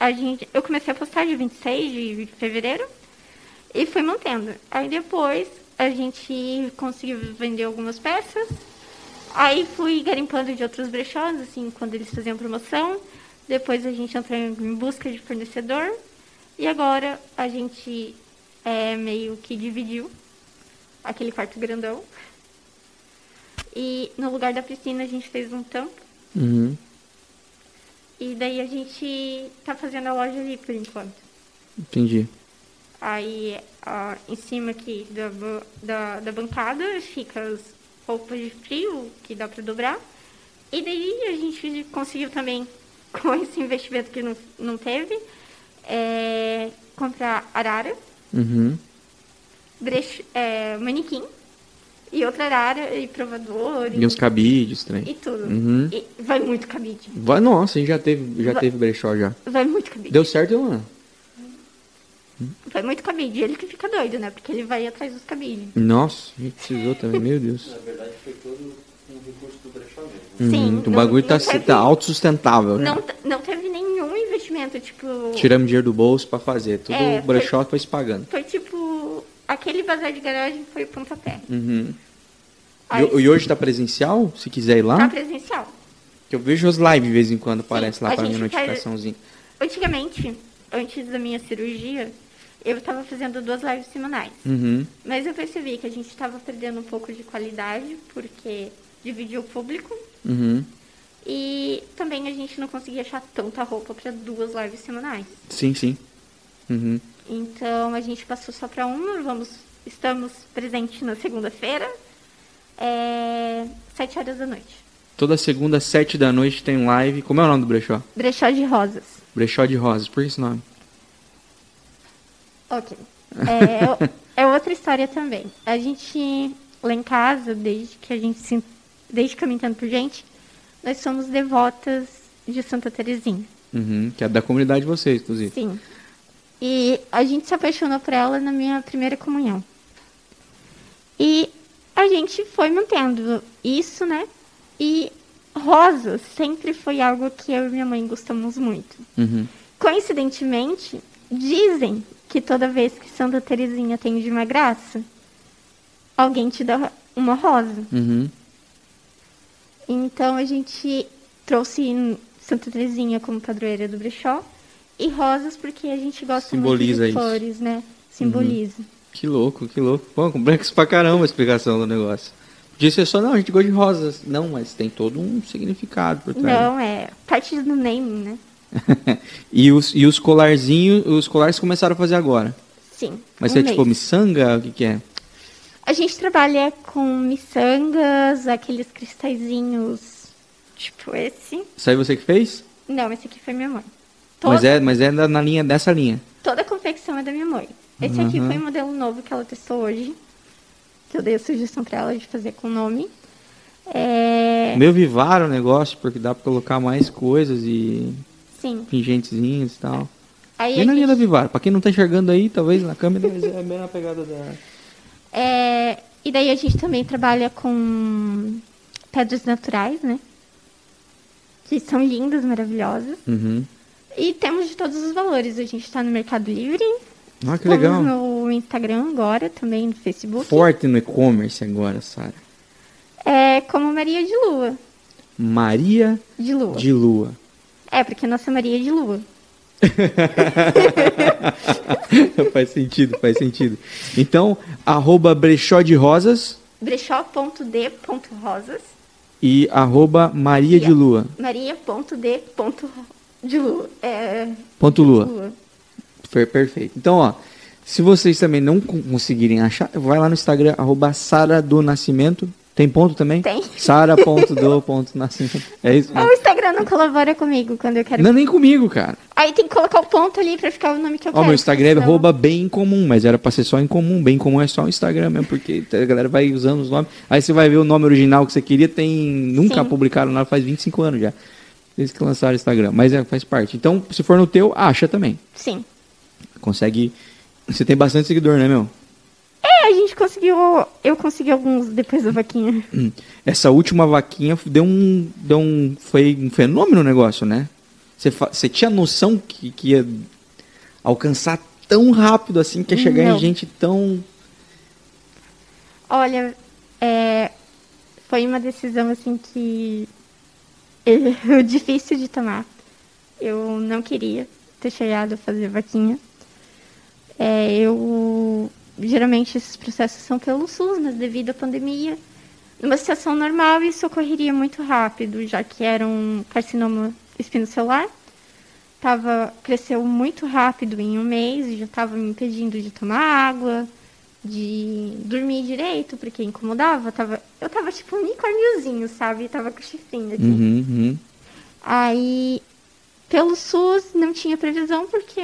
a gente, eu comecei a postar dia 26 de fevereiro e fui mantendo. Aí depois a gente conseguiu vender algumas peças. Aí fui garimpando de outros brechós, assim, quando eles faziam promoção. Depois a gente entrou em busca de fornecedor. E agora a gente é, meio que dividiu aquele quarto grandão. E no lugar da piscina a gente fez um tampo. Uhum. E daí a gente tá fazendo a loja ali por enquanto. Entendi. Aí ó, em cima aqui da, da, da bancada fica as roupas de frio que dá para dobrar. E daí a gente conseguiu também, com esse investimento que não, não teve, é, comprar arara, Uhum. é, manequim e outra arara e provador E os cabides, trem. e tudo. Uhum. E vai muito cabide. Vai, nossa, a gente já teve, já Vai- teve brechó já. Vai muito cabide. Deu certo, Ilana? Vai muito cabide. Ele que fica doido, né? Porque ele vai atrás dos cabides. Nossa, a gente precisou também, meu Deus. Na verdade, foi todo um recurso do brechó mesmo. Sim, Uhum, o não- bagulho tá, teve- tá autossustentável. já. Não, t- não teve nenhum investimento, tipo. Tiramos dinheiro do bolso pra fazer. Tudo É, o brechó foi se pagando. Foi tipo. Aquele bazar de garagem foi o pontapé. Uhum. E, Aí, e hoje tá presencial? Se quiser ir lá? tá presencial. Que eu vejo as lives de vez em quando, aparece lá a pra mim a gente faz- notificaçãozinha. Antigamente, antes da minha cirurgia, eu tava fazendo duas lives semanais. Uhum. Mas eu percebi que a gente tava perdendo um pouco de qualidade, porque dividiu o público. Uhum. E também a gente não conseguia achar tanta roupa para duas lives semanais. Sim, sim. Uhum. Então a gente passou só para uma. Vamos, estamos presentes na segunda-feira, é, sete horas da noite. Toda segunda, sete da noite, tem live. Como é o nome do brechó? Brechó de rosas. Brechó de Rosas. Por que esse nome? Ok. É, é outra história também. A gente lá em casa, desde que a gente se, desde que eu me entendo por gente, nós somos devotas de Santa Terezinha. Uhum. Que é da comunidade de vocês, inclusive. Sim. E a gente se apaixonou por ela na minha primeira comunhão. E a gente foi mantendo isso, né? E rosas sempre foi algo que eu e minha mãe gostamos muito. Uhum. Coincidentemente, dizem que toda vez que Santa Terezinha tem de uma graça, alguém te dá uma rosa. Uhum. Então a gente trouxe Santa Terezinha como padroeira do brechó e rosas porque a gente gosta Simboliza muito de isso. Uhum. flores, né? Simboliza. Que louco, que louco. Pô, complexo pra caramba a explicação do negócio. Podia ser só, não, a gente gosta de rosas. Não, mas tem todo um significado por trás. Não, é parte do naming, né? e, os, e os colarzinhos, os colares começaram a fazer agora. Sim. Mas um é tipo mês. miçanga? O que, que é? A gente trabalha com miçangas, aqueles cristalzinhos Tipo esse. Isso aí você que fez? Não, esse aqui foi minha mãe. Mas Toda, é, mas é na linha dessa linha. toda a confecção é da minha mãe. Esse aqui Uhum. foi o modelo novo que ela testou hoje. Que eu dei a sugestão pra ela de fazer com nome. É... Meio vivário o negócio, porque dá pra colocar mais coisas e Sim. pingentezinhos e tal. Aí Bem na linha da gente- Vivar. Pra quem não tá enxergando aí, talvez na câmera, mas é bem na pegada da. É, e daí a gente também trabalha com pedras naturais, né? Que são lindas, maravilhosas. Uhum. E temos de todos os valores. A gente está no Mercado Livre. Ah, que legal. no Instagram agora, também no Facebook. Forte no e-commerce agora, Sara. É como Maria de Lua. Maria De Lua. de Lua. É, porque nossa Maria é de Lua. faz sentido, faz sentido. Então, arroba brechó de rosas brechó.d.rosas. e arroba Maria de Lua. Maria.d. de Lua. É, Ponto Lua. Lua. Per- Perfeito. Então, ó, se vocês também não con- conseguirem achar, vai lá no Instagram, arroba Sara do Nascimento. Tem ponto também? Tem. Sara.do.nascimento. É isso? O Instagram não colabora comigo quando eu quero. Não, nem comigo, cara. Aí tem que colocar o ponto ali pra ficar o nome que eu Ó, quero. meu Instagram é senão- arroba bem em comum, mas era pra ser só em comum. Bem comum é só o Instagram mesmo, porque a galera vai usando os nomes. Aí você vai ver o nome original que você queria, tem. Nunca Sim. publicaram nada, faz 25 anos já. Desde que lançaram o Instagram. Mas é, faz parte. Então, se for no teu, acha também. Sim. Consegue. Você tem bastante seguidor, né, meu? É, a gente conseguiu. Eu consegui alguns depois da vaquinha. Hum. Essa última vaquinha deu um, deu um, foi um fenômeno o negócio, né? Você, você tinha noção que, que ia alcançar tão rápido assim, que ia chegar Não. em gente tão. Olha, é, foi uma decisão assim que. difícil de tomar. Eu não queria ter chegado a fazer vaquinha. É, eu. Geralmente esses processos são pelo SUS, mas devido à pandemia, numa situação normal isso ocorreria muito rápido, já que era um carcinoma espinocelular. Tava, cresceu muito rápido em um mês e já estava me impedindo de tomar água, de dormir direito, porque incomodava. Tava, eu tava tipo um unicórniozinho, sabe? Tava com chifrinho aqui. Uhum, uhum. Aí, pelo SUS, não tinha previsão porque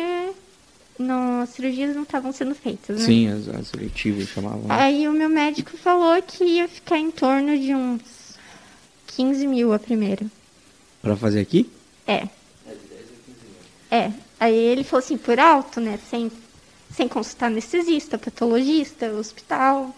não, as cirurgias não estavam sendo feitas, né? Sim, as, as seletivas chamavam. né? Aí o meu médico falou que ia ficar em torno de uns 15 mil a primeira. Pra fazer aqui? É. É. Aí ele falou assim, por alto, né? Sem, sem consultar anestesista, patologista, hospital.